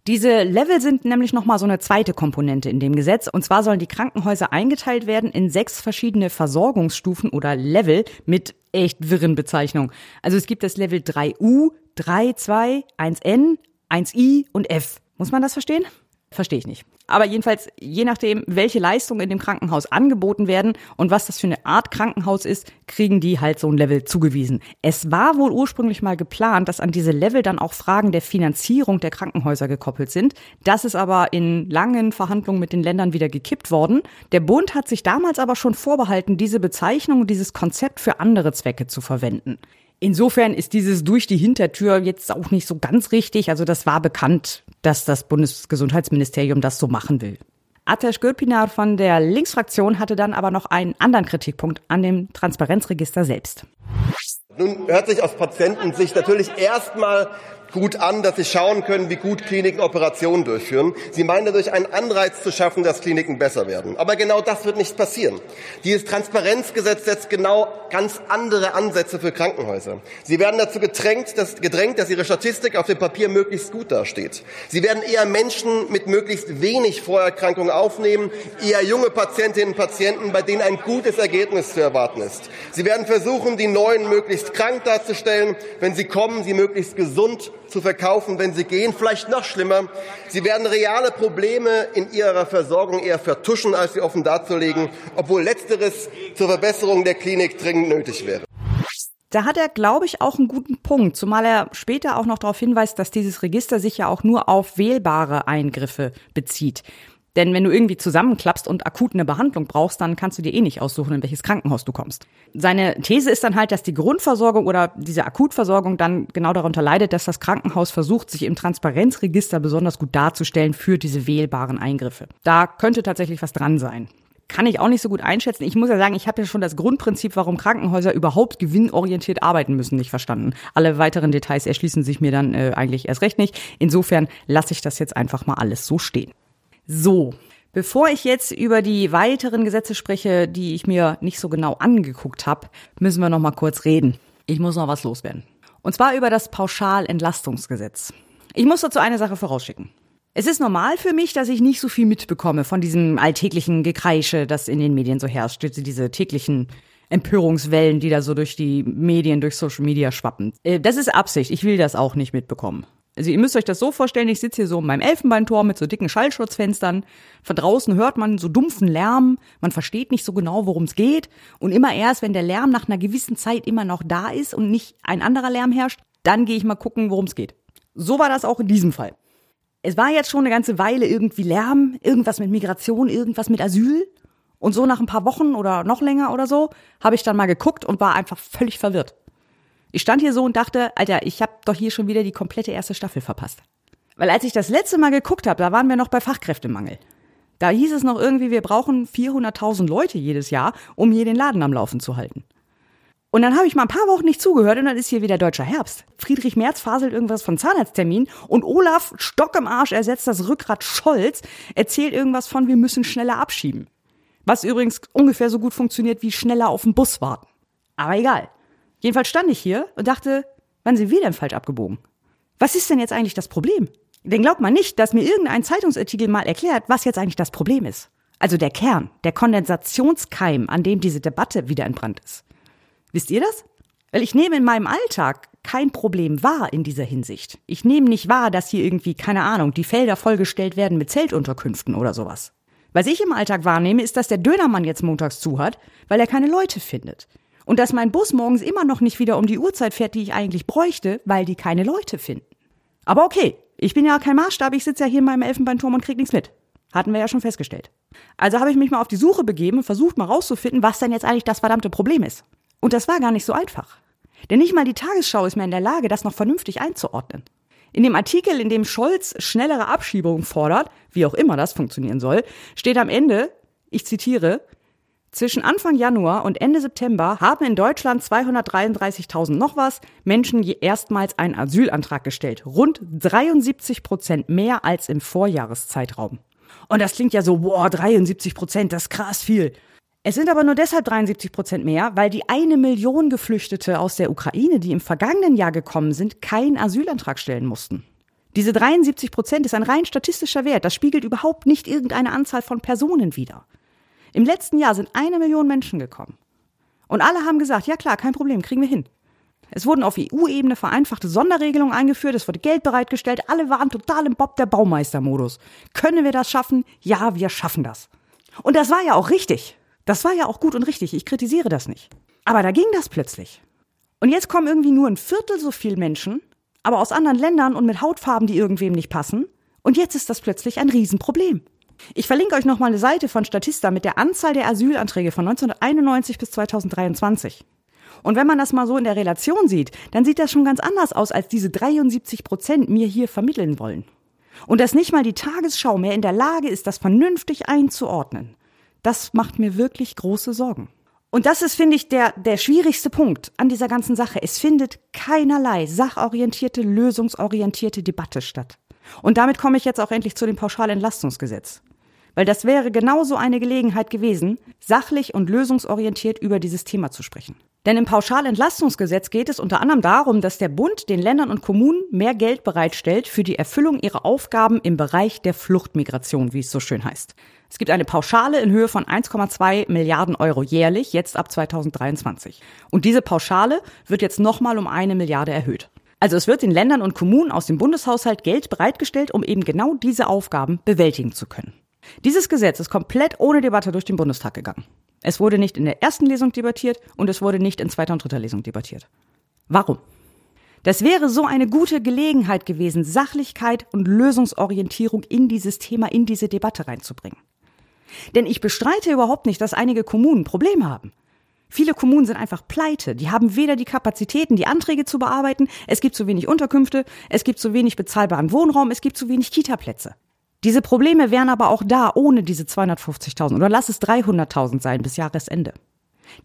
Diese Level sind nämlich nochmal so eine zweite Komponente in dem Gesetz. Und zwar sollen die Krankenhäuser eingeteilt werden in sechs verschiedene Versorgungsstufen oder Level mit echt wirren Bezeichnungen. Also es gibt das Level 3U, 3, 2, 1N, 1I und F. Muss man das verstehen? Verstehe ich nicht. Aber jedenfalls, je nachdem, welche Leistungen in dem Krankenhaus angeboten werden und was das für eine Art Krankenhaus ist, kriegen die halt so ein Level zugewiesen. Es war wohl ursprünglich mal geplant, dass an diese Level dann auch Fragen der Finanzierung der Krankenhäuser gekoppelt sind. Das ist aber in langen Verhandlungen mit den Ländern wieder gekippt worden. Der Bund hat sich damals aber schon vorbehalten, diese Bezeichnung, dieses Konzept für andere Zwecke zu verwenden. Insofern ist dieses durch die Hintertür jetzt auch nicht so ganz richtig. Also das war bekannt, dass das Bundesgesundheitsministerium das so machen will. Atesh Gürpinar von der Linksfraktion hatte dann aber noch einen anderen Kritikpunkt an dem Transparenzregister selbst. Nun hört sich aus Patientensicht natürlich erstmal gut an, dass sie schauen können, wie gut Kliniken Operationen durchführen. Sie meinen dadurch einen Anreiz zu schaffen, dass Kliniken besser werden. Aber genau das wird nicht passieren. Dieses Transparenzgesetz setzt genau ganz andere Ansätze für Krankenhäuser. Sie werden dazu gedrängt, dass, gedrängt, dass ihre Statistik auf dem Papier möglichst gut dasteht. Sie werden eher Menschen mit möglichst wenig Vorerkrankungen aufnehmen, eher junge Patientinnen und Patienten, bei denen ein gutes Ergebnis zu erwarten ist. Sie werden versuchen, die Neuen möglichst krank darzustellen. Wenn sie kommen, sie möglichst gesund zu verkaufen, wenn sie gehen. Vielleicht noch schlimmer. Sie werden reale Probleme in ihrer Versorgung eher vertuschen, als sie offen darzulegen, obwohl letzteres zur Verbesserung der Klinik dringend nötig wäre. Da hat er, glaube ich, auch einen guten Punkt, zumal er später auch noch darauf hinweist, dass dieses Register sich ja auch nur auf wählbare Eingriffe bezieht. Denn wenn du irgendwie zusammenklappst und akut eine Behandlung brauchst, dann kannst du dir eh nicht aussuchen, in welches Krankenhaus du kommst. Seine These ist dann halt, dass die Grundversorgung oder diese Akutversorgung dann genau darunter leidet, dass das Krankenhaus versucht, sich im Transparenzregister besonders gut darzustellen für diese wählbaren Eingriffe. Da könnte tatsächlich was dran sein kann ich auch nicht so gut einschätzen. Ich muss ja sagen, ich habe ja schon das Grundprinzip, warum Krankenhäuser überhaupt gewinnorientiert arbeiten müssen, nicht verstanden. Alle weiteren Details erschließen sich mir dann äh, eigentlich erst recht nicht. Insofern lasse ich das jetzt einfach mal alles so stehen. So, Bevor ich jetzt über die weiteren Gesetze spreche, die ich mir nicht so genau angeguckt habe, müssen wir noch mal kurz reden. Ich muss noch was loswerden. Und zwar über das Pauschalentlastungsgesetz. Ich muss dazu eine Sache vorausschicken. Es ist normal für mich, dass ich nicht so viel mitbekomme von diesem alltäglichen Gekreische, das in den Medien so herrscht, diese täglichen Empörungswellen, die da so durch die Medien, durch Social Media schwappen. Äh, das ist Absicht. Ich will das auch nicht mitbekommen. Also ihr müsst euch das so vorstellen, ich sitze hier so in meinem Elfenbeintor mit so dicken Schallschutzfenstern. Von draußen hört man so dumpfen Lärm, man versteht nicht so genau, worum es geht. Und immer erst, wenn der Lärm nach einer gewissen Zeit immer noch da ist und nicht ein anderer Lärm herrscht, dann gehe ich mal gucken, worum es geht. So war das auch in diesem Fall. Es war jetzt schon eine ganze Weile irgendwie Lärm, irgendwas mit Migration, irgendwas mit Asyl. Und so nach ein paar Wochen oder noch länger oder so habe ich dann mal geguckt und war einfach völlig verwirrt. Ich stand hier so und dachte, Alter, ich habe doch hier schon wieder die komplette erste Staffel verpasst. Weil als ich das letzte Mal geguckt habe, da waren wir noch bei Fachkräftemangel. Da hieß es noch irgendwie, wir brauchen 400.000 Leute jedes Jahr, um hier den Laden am Laufen zu halten. Und dann habe ich mal ein paar Wochen nicht zugehört und dann ist hier wieder deutscher Herbst. Friedrich Merz faselt irgendwas von Zahnarzttermin und Olaf Stock im Arsch ersetzt das Rückgrat Scholz, erzählt irgendwas von, wir müssen schneller abschieben. Was übrigens ungefähr so gut funktioniert wie schneller auf den Bus warten. Aber egal. Jedenfalls stand ich hier und dachte, wann sind wir denn falsch abgebogen? Was ist denn jetzt eigentlich das Problem? Denn glaubt man nicht, dass mir irgendein Zeitungsartikel mal erklärt, was jetzt eigentlich das Problem ist. Also der Kern, der Kondensationskeim, an dem diese Debatte wieder entbrannt ist. Wisst ihr das? Weil ich nehme in meinem Alltag kein Problem wahr in dieser Hinsicht. Ich nehme nicht wahr, dass hier irgendwie, keine Ahnung, die Felder vollgestellt werden mit Zeltunterkünften oder sowas. Was ich im Alltag wahrnehme, ist, dass der Dönermann jetzt montags zu hat, weil er keine Leute findet. Und dass mein Bus morgens immer noch nicht wieder um die Uhrzeit fährt, die ich eigentlich bräuchte, weil die keine Leute finden. Aber okay, ich bin ja kein Maßstab, ich sitze ja hier in meinem Elfenbeinturm und krieg nichts mit. Hatten wir ja schon festgestellt. Also habe ich mich mal auf die Suche begeben und versucht mal rauszufinden, was denn jetzt eigentlich das verdammte Problem ist. Und das war gar nicht so einfach. Denn nicht mal die Tagesschau ist mehr in der Lage, das noch vernünftig einzuordnen. In dem Artikel, in dem Scholz schnellere Abschiebungen fordert, wie auch immer das funktionieren soll, steht am Ende, ich zitiere, zwischen Anfang Januar und Ende September haben in Deutschland 233.000 noch was Menschen erstmals einen Asylantrag gestellt. Rund 73 Prozent mehr als im Vorjahreszeitraum. Und das klingt ja so, boah, 73 Prozent, das ist krass viel. Es sind aber nur deshalb 73 Prozent mehr, weil die eine Million Geflüchtete aus der Ukraine, die im vergangenen Jahr gekommen sind, keinen Asylantrag stellen mussten. Diese 73 Prozent ist ein rein statistischer Wert. Das spiegelt überhaupt nicht irgendeine Anzahl von Personen wider. Im letzten Jahr sind eine Million Menschen gekommen. Und alle haben gesagt, ja klar, kein Problem, kriegen wir hin. Es wurden auf EU-Ebene vereinfachte Sonderregelungen eingeführt, es wurde Geld bereitgestellt, alle waren total im Bob der Baumeister-Modus. Können wir das schaffen? Ja, wir schaffen das. Und das war ja auch richtig. Das war ja auch gut und richtig, ich kritisiere das nicht. Aber da ging das plötzlich. Und jetzt kommen irgendwie nur ein Viertel so viel Menschen, aber aus anderen Ländern und mit Hautfarben, die irgendwem nicht passen. Und jetzt ist das plötzlich ein Riesenproblem. Ich verlinke euch nochmal eine Seite von Statista mit der Anzahl der Asylanträge von 1991 bis 2023. Und wenn man das mal so in der Relation sieht, dann sieht das schon ganz anders aus, als diese 73 Prozent mir hier vermitteln wollen. Und dass nicht mal die Tagesschau mehr in der Lage ist, das vernünftig einzuordnen, das macht mir wirklich große Sorgen. Und das ist, finde ich, der, der schwierigste Punkt an dieser ganzen Sache. Es findet keinerlei sachorientierte, lösungsorientierte Debatte statt. Und damit komme ich jetzt auch endlich zu dem Pauschalentlastungsgesetz. Weil das wäre genauso eine Gelegenheit gewesen, sachlich und lösungsorientiert über dieses Thema zu sprechen. Denn im Pauschalentlastungsgesetz geht es unter anderem darum, dass der Bund den Ländern und Kommunen mehr Geld bereitstellt für die Erfüllung ihrer Aufgaben im Bereich der Fluchtmigration, wie es so schön heißt. Es gibt eine Pauschale in Höhe von 1,2 Milliarden Euro jährlich, jetzt ab 2023. Und diese Pauschale wird jetzt nochmal um eine Milliarde erhöht. Also es wird den Ländern und Kommunen aus dem Bundeshaushalt Geld bereitgestellt, um eben genau diese Aufgaben bewältigen zu können. Dieses Gesetz ist komplett ohne Debatte durch den Bundestag gegangen. Es wurde nicht in der ersten Lesung debattiert und es wurde nicht in zweiter und dritter Lesung debattiert. Warum? Das wäre so eine gute Gelegenheit gewesen, Sachlichkeit und Lösungsorientierung in dieses Thema, in diese Debatte reinzubringen. Denn ich bestreite überhaupt nicht, dass einige Kommunen Probleme haben. Viele Kommunen sind einfach pleite. Die haben weder die Kapazitäten, die Anträge zu bearbeiten, es gibt zu wenig Unterkünfte, es gibt zu wenig bezahlbaren Wohnraum, es gibt zu wenig Kitaplätze. Diese Probleme wären aber auch da ohne diese 250.000 oder lass es 300.000 sein bis Jahresende.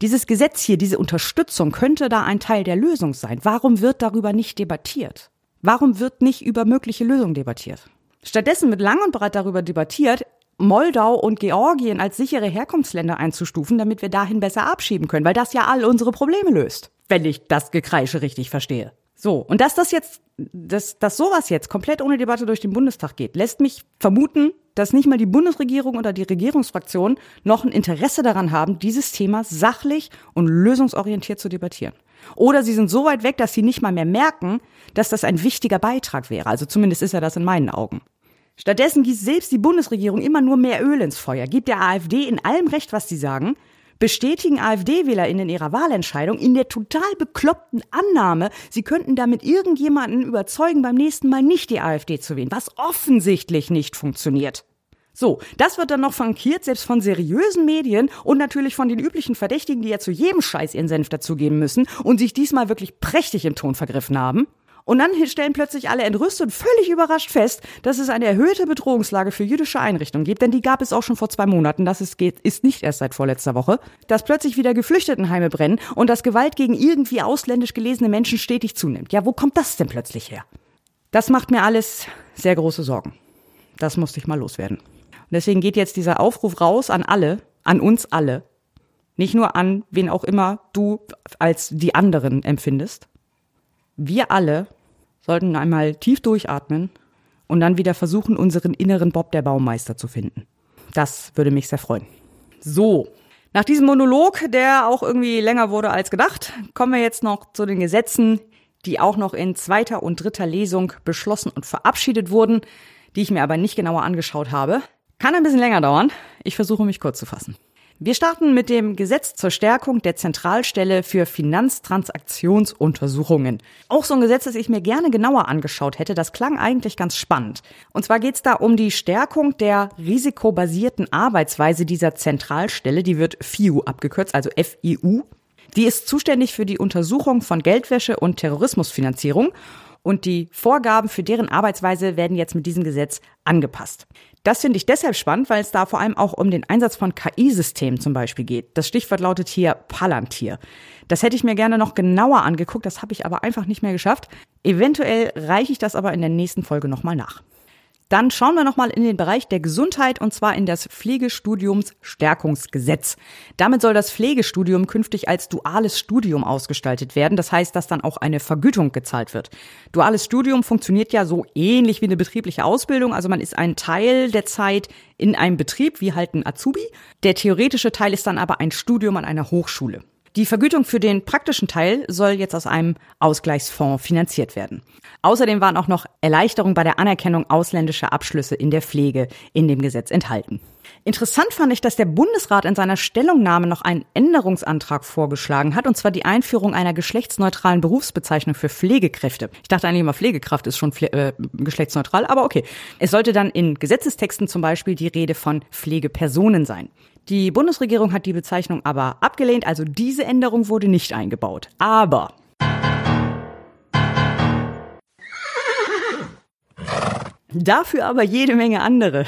Dieses Gesetz hier, diese Unterstützung könnte da ein Teil der Lösung sein. Warum wird darüber nicht debattiert? Warum wird nicht über mögliche Lösungen debattiert? Stattdessen wird lang und breit darüber debattiert, Moldau und Georgien als sichere Herkunftsländer einzustufen, damit wir dahin besser abschieben können, weil das ja all unsere Probleme löst, wenn ich das Gekreische richtig verstehe. So, und dass das jetzt, dass, dass sowas jetzt komplett ohne Debatte durch den Bundestag geht, lässt mich vermuten, dass nicht mal die Bundesregierung oder die Regierungsfraktionen noch ein Interesse daran haben, dieses Thema sachlich und lösungsorientiert zu debattieren. Oder sie sind so weit weg, dass sie nicht mal mehr merken, dass das ein wichtiger Beitrag wäre. Also zumindest ist er das in meinen Augen. Stattdessen gießt selbst die Bundesregierung immer nur mehr Öl ins Feuer, gibt der AfD in allem Recht, was sie sagen, bestätigen AfD-WählerInnen ihrer Wahlentscheidung in der total bekloppten Annahme, sie könnten damit irgendjemanden überzeugen, beim nächsten Mal nicht die AfD zu wählen, was offensichtlich nicht funktioniert. So, das wird dann noch frankiert, selbst von seriösen Medien und natürlich von den üblichen Verdächtigen, die ja zu jedem Scheiß ihren Senf dazugeben müssen und sich diesmal wirklich prächtig im Ton vergriffen haben. Und dann stellen plötzlich alle entrüstet und völlig überrascht fest, dass es eine erhöhte Bedrohungslage für jüdische Einrichtungen gibt, denn die gab es auch schon vor zwei Monaten, das ist, geht, ist nicht erst seit vorletzter Woche, dass plötzlich wieder Geflüchtetenheime brennen und dass Gewalt gegen irgendwie ausländisch gelesene Menschen stetig zunimmt. Ja, wo kommt das denn plötzlich her? Das macht mir alles sehr große Sorgen. Das musste ich mal loswerden. Und deswegen geht jetzt dieser Aufruf raus an alle, an uns alle. Nicht nur an wen auch immer du als die anderen empfindest. Wir alle sollten einmal tief durchatmen und dann wieder versuchen, unseren inneren Bob der Baumeister zu finden. Das würde mich sehr freuen. So, nach diesem Monolog, der auch irgendwie länger wurde als gedacht, kommen wir jetzt noch zu den Gesetzen, die auch noch in zweiter und dritter Lesung beschlossen und verabschiedet wurden, die ich mir aber nicht genauer angeschaut habe. Kann ein bisschen länger dauern. Ich versuche mich kurz zu fassen. Wir starten mit dem Gesetz zur Stärkung der Zentralstelle für Finanztransaktionsuntersuchungen. Auch so ein Gesetz, das ich mir gerne genauer angeschaut hätte. Das klang eigentlich ganz spannend. Und zwar geht es da um die Stärkung der risikobasierten Arbeitsweise dieser Zentralstelle. Die wird FIU abgekürzt, also FIU. Die ist zuständig für die Untersuchung von Geldwäsche und Terrorismusfinanzierung und die Vorgaben für deren Arbeitsweise werden jetzt mit diesem Gesetz angepasst. Das finde ich deshalb spannend, weil es da vor allem auch um den Einsatz von KI-Systemen zum Beispiel geht. Das Stichwort lautet hier Palantir. Das hätte ich mir gerne noch genauer angeguckt, das habe ich aber einfach nicht mehr geschafft. Eventuell reiche ich das aber in der nächsten Folge nochmal nach. Dann schauen wir nochmal in den Bereich der Gesundheit und zwar in das Pflegestudiumsstärkungsgesetz. Damit soll das Pflegestudium künftig als duales Studium ausgestaltet werden. Das heißt, dass dann auch eine Vergütung gezahlt wird. Duales Studium funktioniert ja so ähnlich wie eine betriebliche Ausbildung. Also man ist ein Teil der Zeit in einem Betrieb, wie halt ein Azubi. Der theoretische Teil ist dann aber ein Studium an einer Hochschule. Die Vergütung für den praktischen Teil soll jetzt aus einem Ausgleichsfonds finanziert werden. Außerdem waren auch noch Erleichterungen bei der Anerkennung ausländischer Abschlüsse in der Pflege in dem Gesetz enthalten. Interessant fand ich, dass der Bundesrat in seiner Stellungnahme noch einen Änderungsantrag vorgeschlagen hat, und zwar die Einführung einer geschlechtsneutralen Berufsbezeichnung für Pflegekräfte. Ich dachte eigentlich immer, Pflegekraft ist schon äh, geschlechtsneutral, aber okay. Es sollte dann in Gesetzestexten zum Beispiel die Rede von Pflegepersonen sein. Die Bundesregierung hat die Bezeichnung aber abgelehnt, also diese Änderung wurde nicht eingebaut. Aber dafür aber jede Menge andere.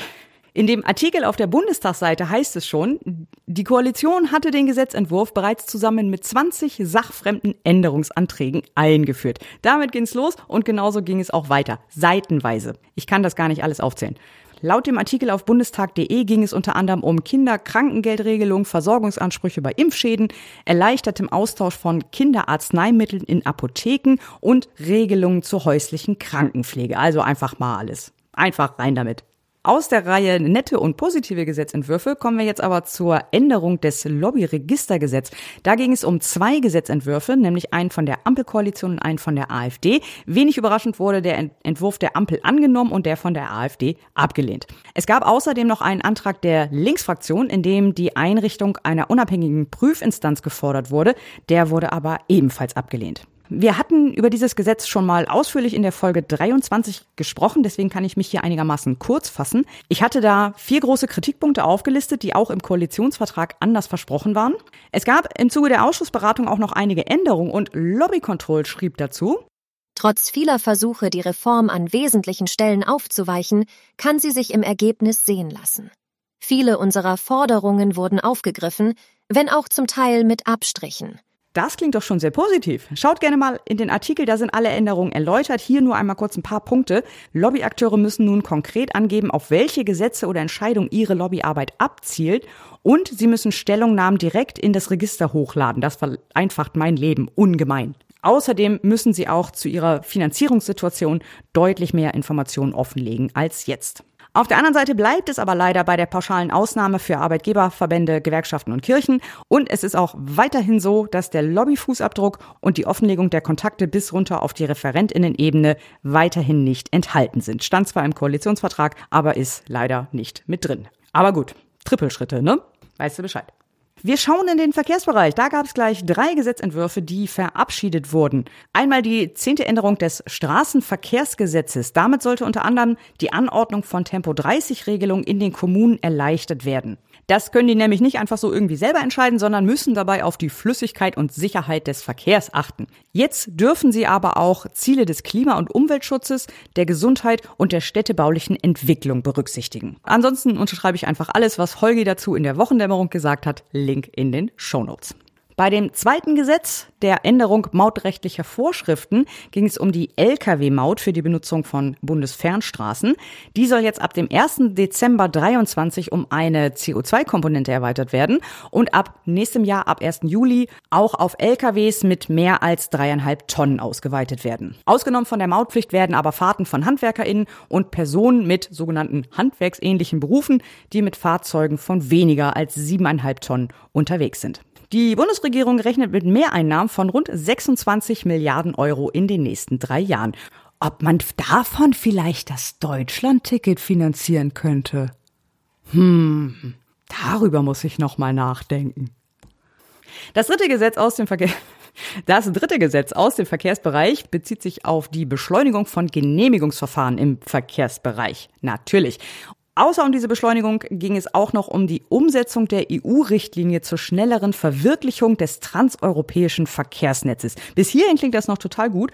In dem Artikel auf der Bundestagsseite heißt es schon, die Koalition hatte den Gesetzentwurf bereits zusammen mit 20 sachfremden Änderungsanträgen eingeführt. Damit ging's los und genauso ging es auch weiter, seitenweise. Ich kann das gar nicht alles aufzählen. Laut dem Artikel auf bundestag.de ging es unter anderem um Kinderkrankengeldregelung, Versorgungsansprüche bei Impfschäden, erleichtertem Austausch von Kinderarzneimitteln in Apotheken und Regelungen zur häuslichen Krankenpflege. Also einfach mal alles. Einfach rein damit. Aus der Reihe nette und positive Gesetzentwürfe kommen wir jetzt aber zur Änderung des Lobbyregistergesetzes. Da ging es um zwei Gesetzentwürfe, nämlich einen von der Ampelkoalition und einen von der AfD. Wenig überraschend wurde der Entwurf der Ampel angenommen und der von der AfD abgelehnt. Es gab außerdem noch einen Antrag der Linksfraktion, in dem die Einrichtung einer unabhängigen Prüfinstanz gefordert wurde. Der wurde aber ebenfalls abgelehnt. Wir hatten über dieses Gesetz schon mal ausführlich in der Folge 23 gesprochen, deswegen kann ich mich hier einigermaßen kurz fassen. Ich hatte da vier große Kritikpunkte aufgelistet, die auch im Koalitionsvertrag anders versprochen waren. Es gab im Zuge der Ausschussberatung auch noch einige Änderungen und Lobby Control schrieb dazu, Trotz vieler Versuche, die Reform an wesentlichen Stellen aufzuweichen, kann sie sich im Ergebnis sehen lassen. Viele unserer Forderungen wurden aufgegriffen, wenn auch zum Teil mit Abstrichen. Das klingt doch schon sehr positiv. Schaut gerne mal in den Artikel, da sind alle Änderungen erläutert. Hier nur einmal kurz ein paar Punkte. Lobbyakteure müssen nun konkret angeben, auf welche Gesetze oder Entscheidungen ihre Lobbyarbeit abzielt. Und sie müssen Stellungnahmen direkt in das Register hochladen. Das vereinfacht mein Leben ungemein. Außerdem müssen sie auch zu ihrer Finanzierungssituation deutlich mehr Informationen offenlegen als jetzt. Auf der anderen Seite bleibt es aber leider bei der pauschalen Ausnahme für Arbeitgeberverbände, Gewerkschaften und Kirchen. Und es ist auch weiterhin so, dass der Lobbyfußabdruck und die Offenlegung der Kontakte bis runter auf die Referentinnenebene weiterhin nicht enthalten sind. Stand zwar im Koalitionsvertrag, aber ist leider nicht mit drin. Aber gut, Trippelschritte, ne? Weißt du Bescheid. Wir schauen in den Verkehrsbereich. Da gab es gleich drei Gesetzentwürfe, die verabschiedet wurden. Einmal die zehnte Änderung des Straßenverkehrsgesetzes. Damit sollte unter anderem die Anordnung von Tempo-30-Regelungen in den Kommunen erleichtert werden. Das können die nämlich nicht einfach so irgendwie selber entscheiden, sondern müssen dabei auf die Flüssigkeit und Sicherheit des Verkehrs achten. Jetzt dürfen sie aber auch Ziele des Klima- und Umweltschutzes, der Gesundheit und der städtebaulichen Entwicklung berücksichtigen. Ansonsten unterschreibe ich einfach alles, was Holgi dazu in der Wochendämmerung gesagt hat. Link in den Shownotes. Bei dem zweiten Gesetz, der Änderung mautrechtlicher Vorschriften, ging es um die Lkw-Maut für die Benutzung von Bundesfernstraßen. Die soll jetzt ab dem 1. Dezember 23 um eine CO2-Komponente erweitert werden und ab nächstem Jahr, ab 1. Juli, auch auf Lkws mit mehr als dreieinhalb Tonnen ausgeweitet werden. Ausgenommen von der Mautpflicht werden aber Fahrten von HandwerkerInnen und Personen mit sogenannten handwerksähnlichen Berufen, die mit Fahrzeugen von weniger als siebeneinhalb Tonnen unterwegs sind. Die Bundesregierung rechnet mit Mehreinnahmen von rund 26 Milliarden Euro in den nächsten drei Jahren. Ob man davon vielleicht das Deutschland-Ticket finanzieren könnte? Hm, darüber muss ich noch mal nachdenken. Das dritte Gesetz aus dem Verkehr das dritte Gesetz aus dem Verkehrsbereich bezieht sich auf die Beschleunigung von Genehmigungsverfahren im Verkehrsbereich. Natürlich. Außer um diese Beschleunigung ging es auch noch um die Umsetzung der EU-Richtlinie zur schnelleren Verwirklichung des transeuropäischen Verkehrsnetzes. Bis hierhin klingt das noch total gut.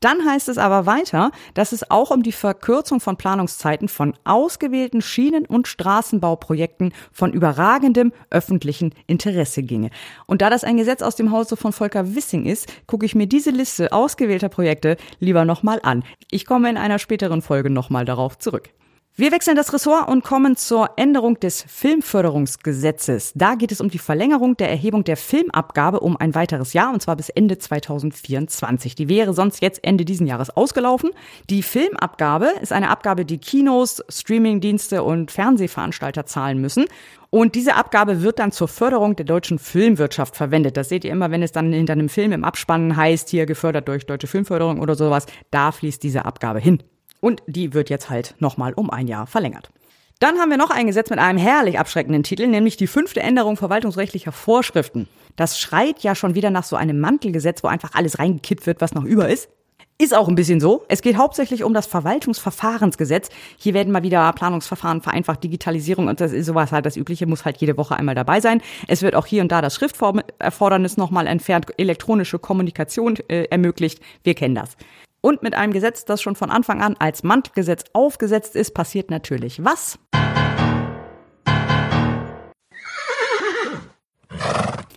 Dann heißt es aber weiter, dass es auch um die Verkürzung von Planungszeiten von ausgewählten Schienen- und Straßenbauprojekten von überragendem öffentlichen Interesse ginge. Und da das ein Gesetz aus dem Hause von Volker Wissing ist, gucke ich mir diese Liste ausgewählter Projekte lieber nochmal an. Ich komme in einer späteren Folge nochmal darauf zurück. Wir wechseln das Ressort und kommen zur Änderung des Filmförderungsgesetzes. Da geht es um die Verlängerung der Erhebung der Filmabgabe um ein weiteres Jahr, und zwar bis Ende 2024. Die wäre sonst jetzt Ende diesen Jahres ausgelaufen. Die Filmabgabe ist eine Abgabe, die Kinos, Streamingdienste und Fernsehveranstalter zahlen müssen. Und diese Abgabe wird dann zur Förderung der deutschen Filmwirtschaft verwendet. Das seht ihr immer, wenn es dann hinter einem Film im Abspannen heißt, hier gefördert durch deutsche Filmförderung oder sowas. Da fließt diese Abgabe hin. Und die wird jetzt halt nochmal um ein Jahr verlängert. Dann haben wir noch ein Gesetz mit einem herrlich abschreckenden Titel, nämlich die fünfte Änderung verwaltungsrechtlicher Vorschriften. Das schreit ja schon wieder nach so einem Mantelgesetz, wo einfach alles reingekippt wird, was noch über ist. Ist auch ein bisschen so. Es geht hauptsächlich um das Verwaltungsverfahrensgesetz. Hier werden mal wieder Planungsverfahren vereinfacht, Digitalisierung und das ist sowas halt das Übliche, muss halt jede Woche einmal dabei sein. Es wird auch hier und da das Schrifterfordernis nochmal entfernt, elektronische Kommunikation äh, ermöglicht. Wir kennen das. Und mit einem Gesetz, das schon von Anfang an als Mantelgesetz aufgesetzt ist, passiert natürlich was?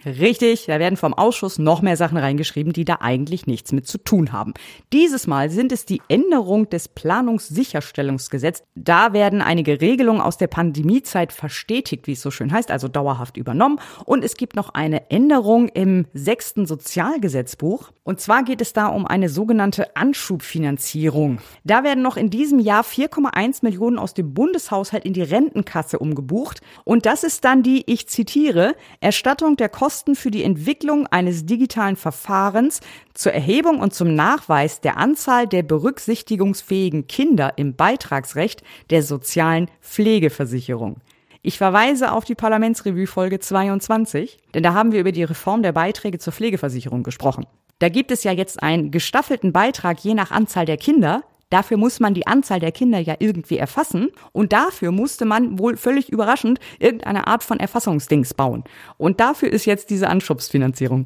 Richtig, da werden vom Ausschuss noch mehr Sachen reingeschrieben, die da eigentlich nichts mit zu tun haben. Dieses Mal sind es die Änderung des Planungssicherstellungsgesetzes. Da werden einige Regelungen aus der Pandemiezeit verstetigt, wie es so schön heißt, also dauerhaft übernommen. Und es gibt noch eine Änderung im sechsten Sozialgesetzbuch. Und zwar geht es da um eine sogenannte Anschubfinanzierung. Da werden noch in diesem Jahr 4,1 Millionen aus dem Bundeshaushalt in die Rentenkasse umgebucht. Und das ist dann die, ich zitiere, Erstattung der Kosten Kosten für die Entwicklung eines digitalen Verfahrens zur Erhebung und zum Nachweis der Anzahl der berücksichtigungsfähigen Kinder im Beitragsrecht der sozialen Pflegeversicherung. Ich verweise auf die Parlamentsrevue Folge 22, denn da haben wir über die Reform der Beiträge zur Pflegeversicherung gesprochen. Da gibt es ja jetzt einen gestaffelten Beitrag je nach Anzahl der Kinder, Dafür muss man die Anzahl der Kinder ja irgendwie erfassen und dafür musste man wohl völlig überraschend irgendeine Art von Erfassungsdings bauen. Und dafür ist jetzt diese Anschubsfinanzierung.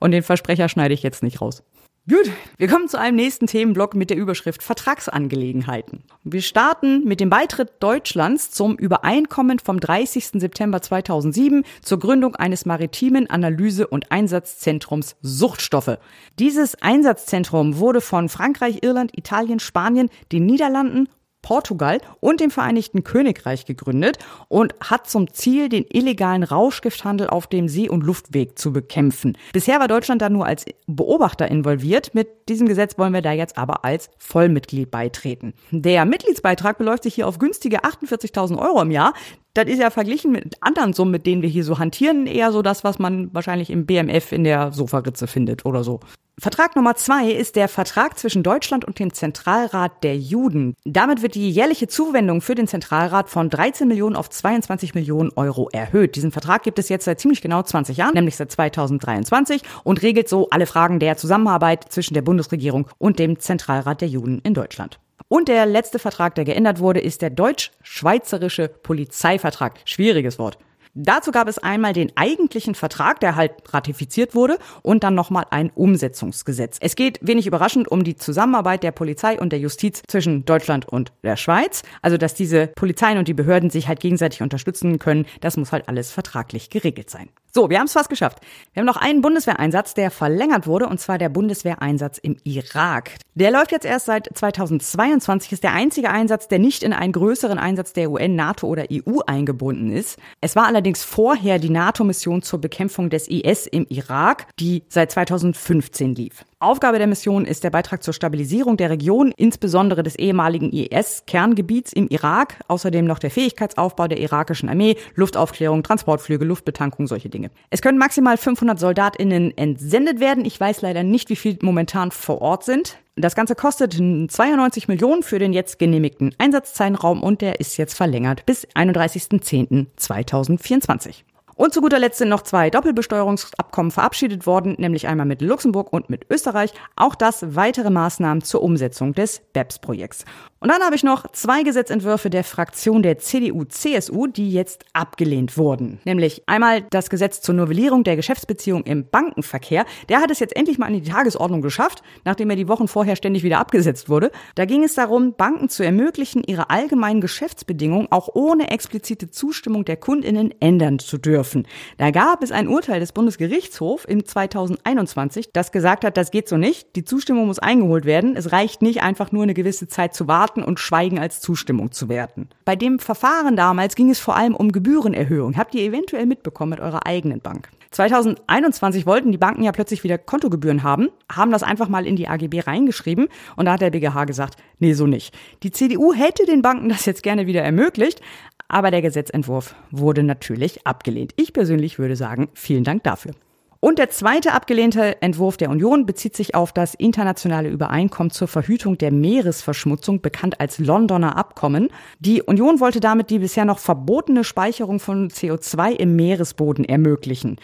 Und den Versprecher schneide ich jetzt nicht raus. Gut, wir kommen zu einem nächsten Themenblock mit der Überschrift Vertragsangelegenheiten. Wir starten mit dem Beitritt Deutschlands zum Übereinkommen vom 30. September 2007 zur Gründung eines maritimen Analyse- und Einsatzzentrums Suchtstoffe. Dieses Einsatzzentrum wurde von Frankreich, Irland, Italien, Spanien, den Niederlanden Portugal und dem Vereinigten Königreich gegründet und hat zum Ziel, den illegalen Rauschgifthandel auf dem See- und Luftweg zu bekämpfen. Bisher war Deutschland da nur als Beobachter involviert. Mit diesem Gesetz wollen wir da jetzt aber als Vollmitglied beitreten. Der Mitgliedsbeitrag beläuft sich hier auf günstige 48.000 Euro im Jahr. Das ist ja verglichen mit anderen Summen, mit denen wir hier so hantieren, eher so das, was man wahrscheinlich im BMF in der Sofaritze findet oder so. Vertrag Nummer zwei ist der Vertrag zwischen Deutschland und dem Zentralrat der Juden. Damit wird die jährliche Zuwendung für den Zentralrat von 13 Millionen auf 22 Millionen Euro erhöht. Diesen Vertrag gibt es jetzt seit ziemlich genau 20 Jahren, nämlich seit 2023 und regelt so alle Fragen der Zusammenarbeit zwischen der Bundesregierung und dem Zentralrat der Juden in Deutschland. Und der letzte Vertrag, der geändert wurde, ist der deutsch-schweizerische Polizeivertrag. Schwieriges Wort. Dazu gab es einmal den eigentlichen Vertrag, der halt ratifiziert wurde, und dann nochmal ein Umsetzungsgesetz. Es geht wenig überraschend um die Zusammenarbeit der Polizei und der Justiz zwischen Deutschland und der Schweiz. Also, dass diese Polizeien und die Behörden sich halt gegenseitig unterstützen können, das muss halt alles vertraglich geregelt sein. So, wir haben es fast geschafft. Wir haben noch einen Bundeswehreinsatz, der verlängert wurde, und zwar der Bundeswehreinsatz im Irak. Der läuft jetzt erst seit 2022, ist der einzige Einsatz, der nicht in einen größeren Einsatz der UN, NATO oder EU eingebunden ist. Es war allerdings vorher die NATO-Mission zur Bekämpfung des IS im Irak, die seit 2015 lief. Aufgabe der Mission ist der Beitrag zur Stabilisierung der Region, insbesondere des ehemaligen IS-Kerngebiets im Irak, außerdem noch der Fähigkeitsaufbau der irakischen Armee, Luftaufklärung, Transportflüge, Luftbetankung, solche Dinge. Es können maximal 500 SoldatInnen entsendet werden. Ich weiß leider nicht, wie viel momentan vor Ort sind. Das Ganze kostet 92 Millionen für den jetzt genehmigten Einsatzzeitraum und der ist jetzt verlängert bis 31.10.2024. Und zu guter Letzt sind noch zwei Doppelbesteuerungsabkommen verabschiedet worden, nämlich einmal mit Luxemburg und mit Österreich. Auch das weitere Maßnahmen zur Umsetzung des BEPS-Projekts. Und dann habe ich noch zwei Gesetzentwürfe der Fraktion der CDU-CSU, die jetzt abgelehnt wurden. Nämlich einmal das Gesetz zur Novellierung der Geschäftsbeziehung im Bankenverkehr. Der hat es jetzt endlich mal in die Tagesordnung geschafft, nachdem er die Wochen vorher ständig wieder abgesetzt wurde. Da ging es darum, Banken zu ermöglichen, ihre allgemeinen Geschäftsbedingungen auch ohne explizite Zustimmung der Kundinnen ändern zu dürfen. Da gab es ein Urteil des Bundesgerichtshofs im 2021, das gesagt hat, das geht so nicht. Die Zustimmung muss eingeholt werden. Es reicht nicht einfach nur eine gewisse Zeit zu warten Warten und Schweigen als Zustimmung zu werten. Bei dem Verfahren damals ging es vor allem um Gebührenerhöhung. Habt ihr eventuell mitbekommen mit eurer eigenen Bank? 2021 wollten die Banken ja plötzlich wieder Kontogebühren haben, haben das einfach mal in die AGB reingeschrieben und da hat der BGH gesagt, nee, so nicht. Die CDU hätte den Banken das jetzt gerne wieder ermöglicht, aber der Gesetzentwurf wurde natürlich abgelehnt. Ich persönlich würde sagen, vielen Dank dafür. Und der zweite abgelehnte Entwurf der Union bezieht sich auf das internationale Übereinkommen zur Verhütung der Meeresverschmutzung, bekannt als Londoner Abkommen. Die Union wollte damit die bisher noch verbotene Speicherung von CO2 im Meeresboden ermöglichen.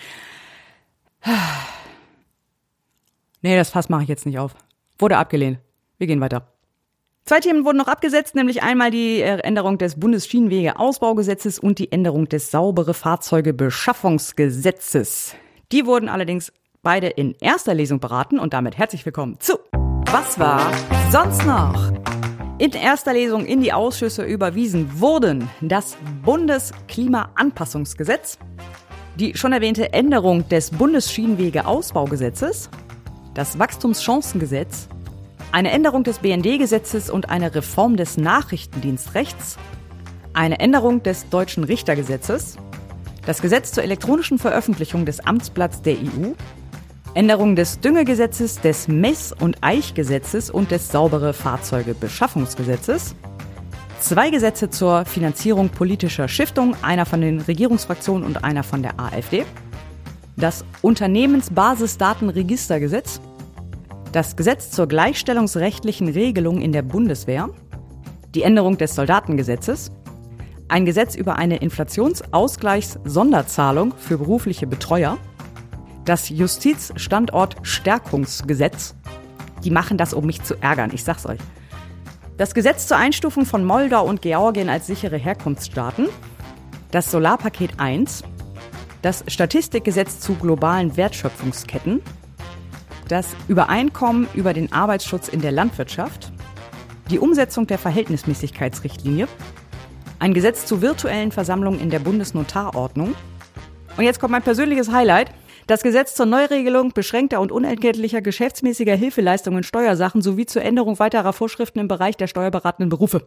Nee, das Fass mache ich jetzt nicht auf. Wurde abgelehnt. Wir gehen weiter. Zwei Themen wurden noch abgesetzt, nämlich einmal die Änderung des Bundesschienenwegeausbaugesetzes und die Änderung des saubere Fahrzeugebeschaffungsgesetzes. Die wurden allerdings beide in erster Lesung beraten und damit herzlich willkommen zu Was war sonst noch? In erster Lesung in die Ausschüsse überwiesen wurden das Bundesklimaanpassungsgesetz, die schon erwähnte Änderung des Bundesschienenwegeausbaugesetzes, das Wachstumschancengesetz, eine Änderung des BND-Gesetzes und eine Reform des Nachrichtendienstrechts, eine Änderung des deutschen Richtergesetzes, das Gesetz zur elektronischen Veröffentlichung des Amtsblatts der EU, Änderung des Düngegesetzes, des Mess- und Eichgesetzes und des saubere Fahrzeugebeschaffungsgesetzes, zwei Gesetze zur Finanzierung politischer Stiftung, einer von den Regierungsfraktionen und einer von der AfD, das Unternehmensbasisdatenregistergesetz, das Gesetz zur gleichstellungsrechtlichen Regelung in der Bundeswehr, die Änderung des Soldatengesetzes, ein Gesetz über eine Inflationsausgleichssonderzahlung für berufliche Betreuer, das Justizstandortstärkungsgesetz. Die machen das, um mich zu ärgern, ich sag's euch. Das Gesetz zur Einstufung von Moldau und Georgien als sichere Herkunftsstaaten, das Solarpaket 1, das Statistikgesetz zu globalen Wertschöpfungsketten, das Übereinkommen über den Arbeitsschutz in der Landwirtschaft, die Umsetzung der Verhältnismäßigkeitsrichtlinie, ein Gesetz zu virtuellen Versammlungen in der Bundesnotarordnung. Und jetzt kommt mein persönliches Highlight. Das Gesetz zur Neuregelung beschränkter und unentgeltlicher geschäftsmäßiger Hilfeleistungen in Steuersachen sowie zur Änderung weiterer Vorschriften im Bereich der steuerberatenden Berufe.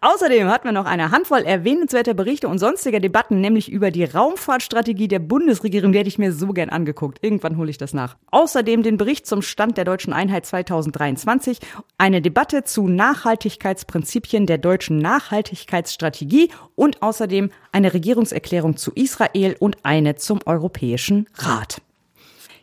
Außerdem hatten wir noch eine Handvoll erwähnenswerter Berichte und sonstiger Debatten, nämlich über die Raumfahrtstrategie der Bundesregierung, die hätte ich mir so gern angeguckt. Irgendwann hole ich das nach. Außerdem den Bericht zum Stand der deutschen Einheit 2023, eine Debatte zu Nachhaltigkeitsprinzipien der deutschen Nachhaltigkeitsstrategie und außerdem eine Regierungserklärung zu Israel und eine zum Europäischen Rat.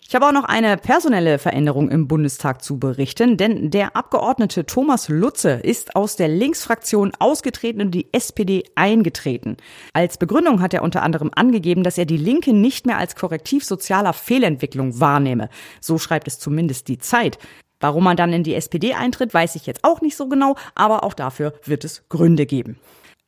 Ich habe auch noch eine personelle Veränderung im Bundestag zu berichten, denn der Abgeordnete Thomas Lutze ist aus der Linksfraktion ausgetreten und die SPD eingetreten. Als Begründung hat er unter anderem angegeben, dass er die Linke nicht mehr als Korrektiv sozialer Fehlentwicklung wahrnehme. So schreibt es zumindest die Zeit. Warum man dann in die SPD eintritt, weiß ich jetzt auch nicht so genau, aber auch dafür wird es Gründe geben.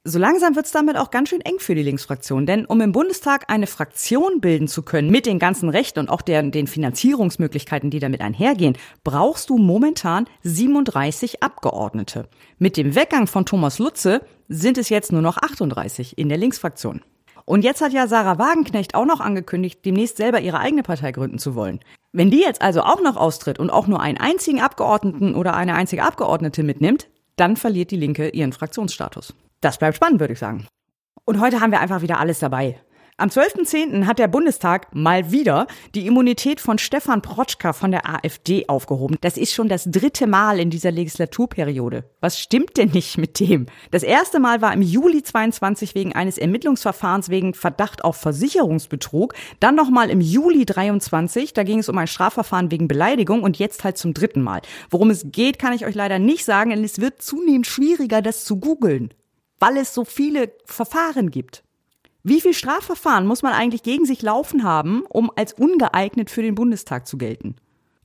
So langsam wird es damit auch ganz schön eng für die Linksfraktion, denn um im Bundestag eine Fraktion bilden zu können mit den ganzen Rechten und auch der, den Finanzierungsmöglichkeiten, die damit einhergehen, brauchst du momentan 37 Abgeordnete. Mit dem Weggang von Thomas Lutze sind es jetzt nur noch 38 in der Linksfraktion. Und jetzt hat ja Sarah Wagenknecht auch noch angekündigt, demnächst selber ihre eigene Partei gründen zu wollen. Wenn die jetzt also auch noch austritt und auch nur einen einzigen Abgeordneten oder eine einzige Abgeordnete mitnimmt, dann verliert die Linke ihren Fraktionsstatus. Das bleibt spannend, würde ich sagen. Und heute haben wir einfach wieder alles dabei. Am 12.10. hat der Bundestag mal wieder die Immunität von Stefan Protschka von der AfD aufgehoben. Das ist schon das dritte Mal in dieser Legislaturperiode. Was stimmt denn nicht mit dem? Das erste Mal war im Juli 22 wegen eines Ermittlungsverfahrens wegen Verdacht auf Versicherungsbetrug. Dann nochmal im Juli 23, da ging es um ein Strafverfahren wegen Beleidigung und jetzt halt zum dritten Mal. Worum es geht, kann ich euch leider nicht sagen, denn es wird zunehmend schwieriger, das zu googeln weil es so viele Verfahren gibt. Wie viel Strafverfahren muss man eigentlich gegen sich laufen haben, um als ungeeignet für den Bundestag zu gelten?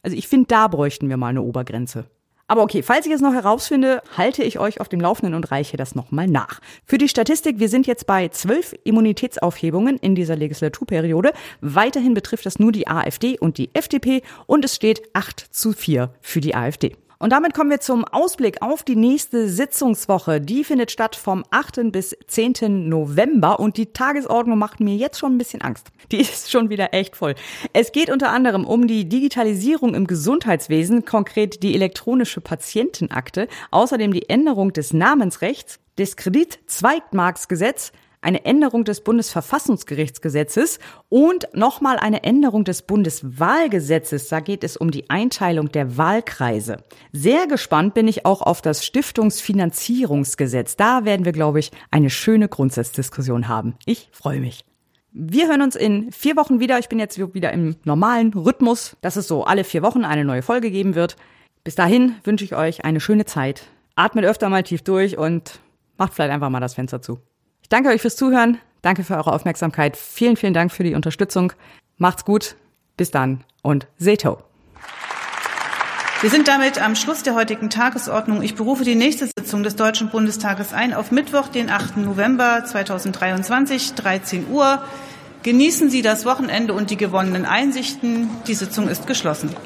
Also ich finde, da bräuchten wir mal eine Obergrenze. Aber okay, falls ich es noch herausfinde, halte ich euch auf dem Laufenden und reiche das nochmal nach. Für die Statistik, wir sind jetzt bei zwölf Immunitätsaufhebungen in dieser Legislaturperiode. Weiterhin betrifft das nur die AfD und die FDP und es steht 8 zu 4 für die AfD. Und damit kommen wir zum Ausblick auf die nächste Sitzungswoche. Die findet statt vom 8. bis 10. November und die Tagesordnung macht mir jetzt schon ein bisschen Angst. Die ist schon wieder echt voll. Es geht unter anderem um die Digitalisierung im Gesundheitswesen, konkret die elektronische Patientenakte, außerdem die Änderung des Namensrechts, des Kreditzweigmarksgesetz, eine Änderung des Bundesverfassungsgerichtsgesetzes und nochmal eine Änderung des Bundeswahlgesetzes. Da geht es um die Einteilung der Wahlkreise. Sehr gespannt bin ich auch auf das Stiftungsfinanzierungsgesetz. Da werden wir, glaube ich, eine schöne Grundsatzdiskussion haben. Ich freue mich. Wir hören uns in vier Wochen wieder. Ich bin jetzt wieder im normalen Rhythmus, dass es so alle vier Wochen eine neue Folge geben wird. Bis dahin wünsche ich euch eine schöne Zeit. Atmet öfter mal tief durch und macht vielleicht einfach mal das Fenster zu. Ich danke euch fürs Zuhören. Danke für eure Aufmerksamkeit. Vielen, vielen Dank für die Unterstützung. Macht's gut. Bis dann und Seto. Wir sind damit am Schluss der heutigen Tagesordnung. Ich berufe die nächste Sitzung des Deutschen Bundestages ein auf Mittwoch, den 8. November 2023, 13 Uhr. Genießen Sie das Wochenende und die gewonnenen Einsichten. Die Sitzung ist geschlossen.